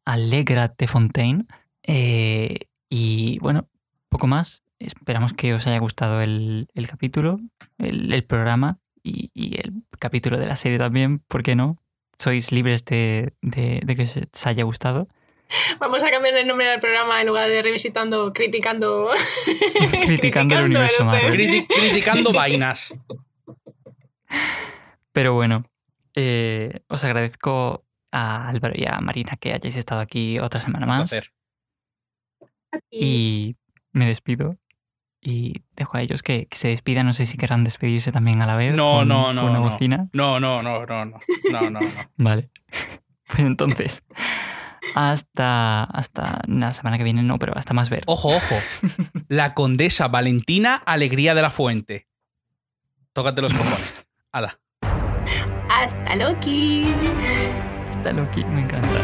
Allegra de Fontaine. Eh, y bueno, poco más. Esperamos que os haya gustado el, el capítulo, el, programa y, y el capítulo de la serie también, ¿por qué no? Sois libres de, de- de que os haya gustado. Vamos a cambiar el nombre del programa en lugar de revisitando, criticando. Criticando el universo Marvel. Criti- criticando vainas. Pero bueno, eh, os agradezco a Álvaro y a Marina que hayáis estado aquí otra semana Un más. placer. Y me despido. Y dejo a ellos que, que se despidan. No sé si querrán despedirse también a la vez. No, con- no, no, Con una no. bocina. No, no, no, no, no. No, no, no. Vale. Pues entonces, hasta, hasta la semana que viene, no, pero hasta más ver. Ojo, ojo. La condesa Valentina Alegría de la Fuente. Tócate los cojones. Hala. Hasta Loki. Está Loki, me encanta.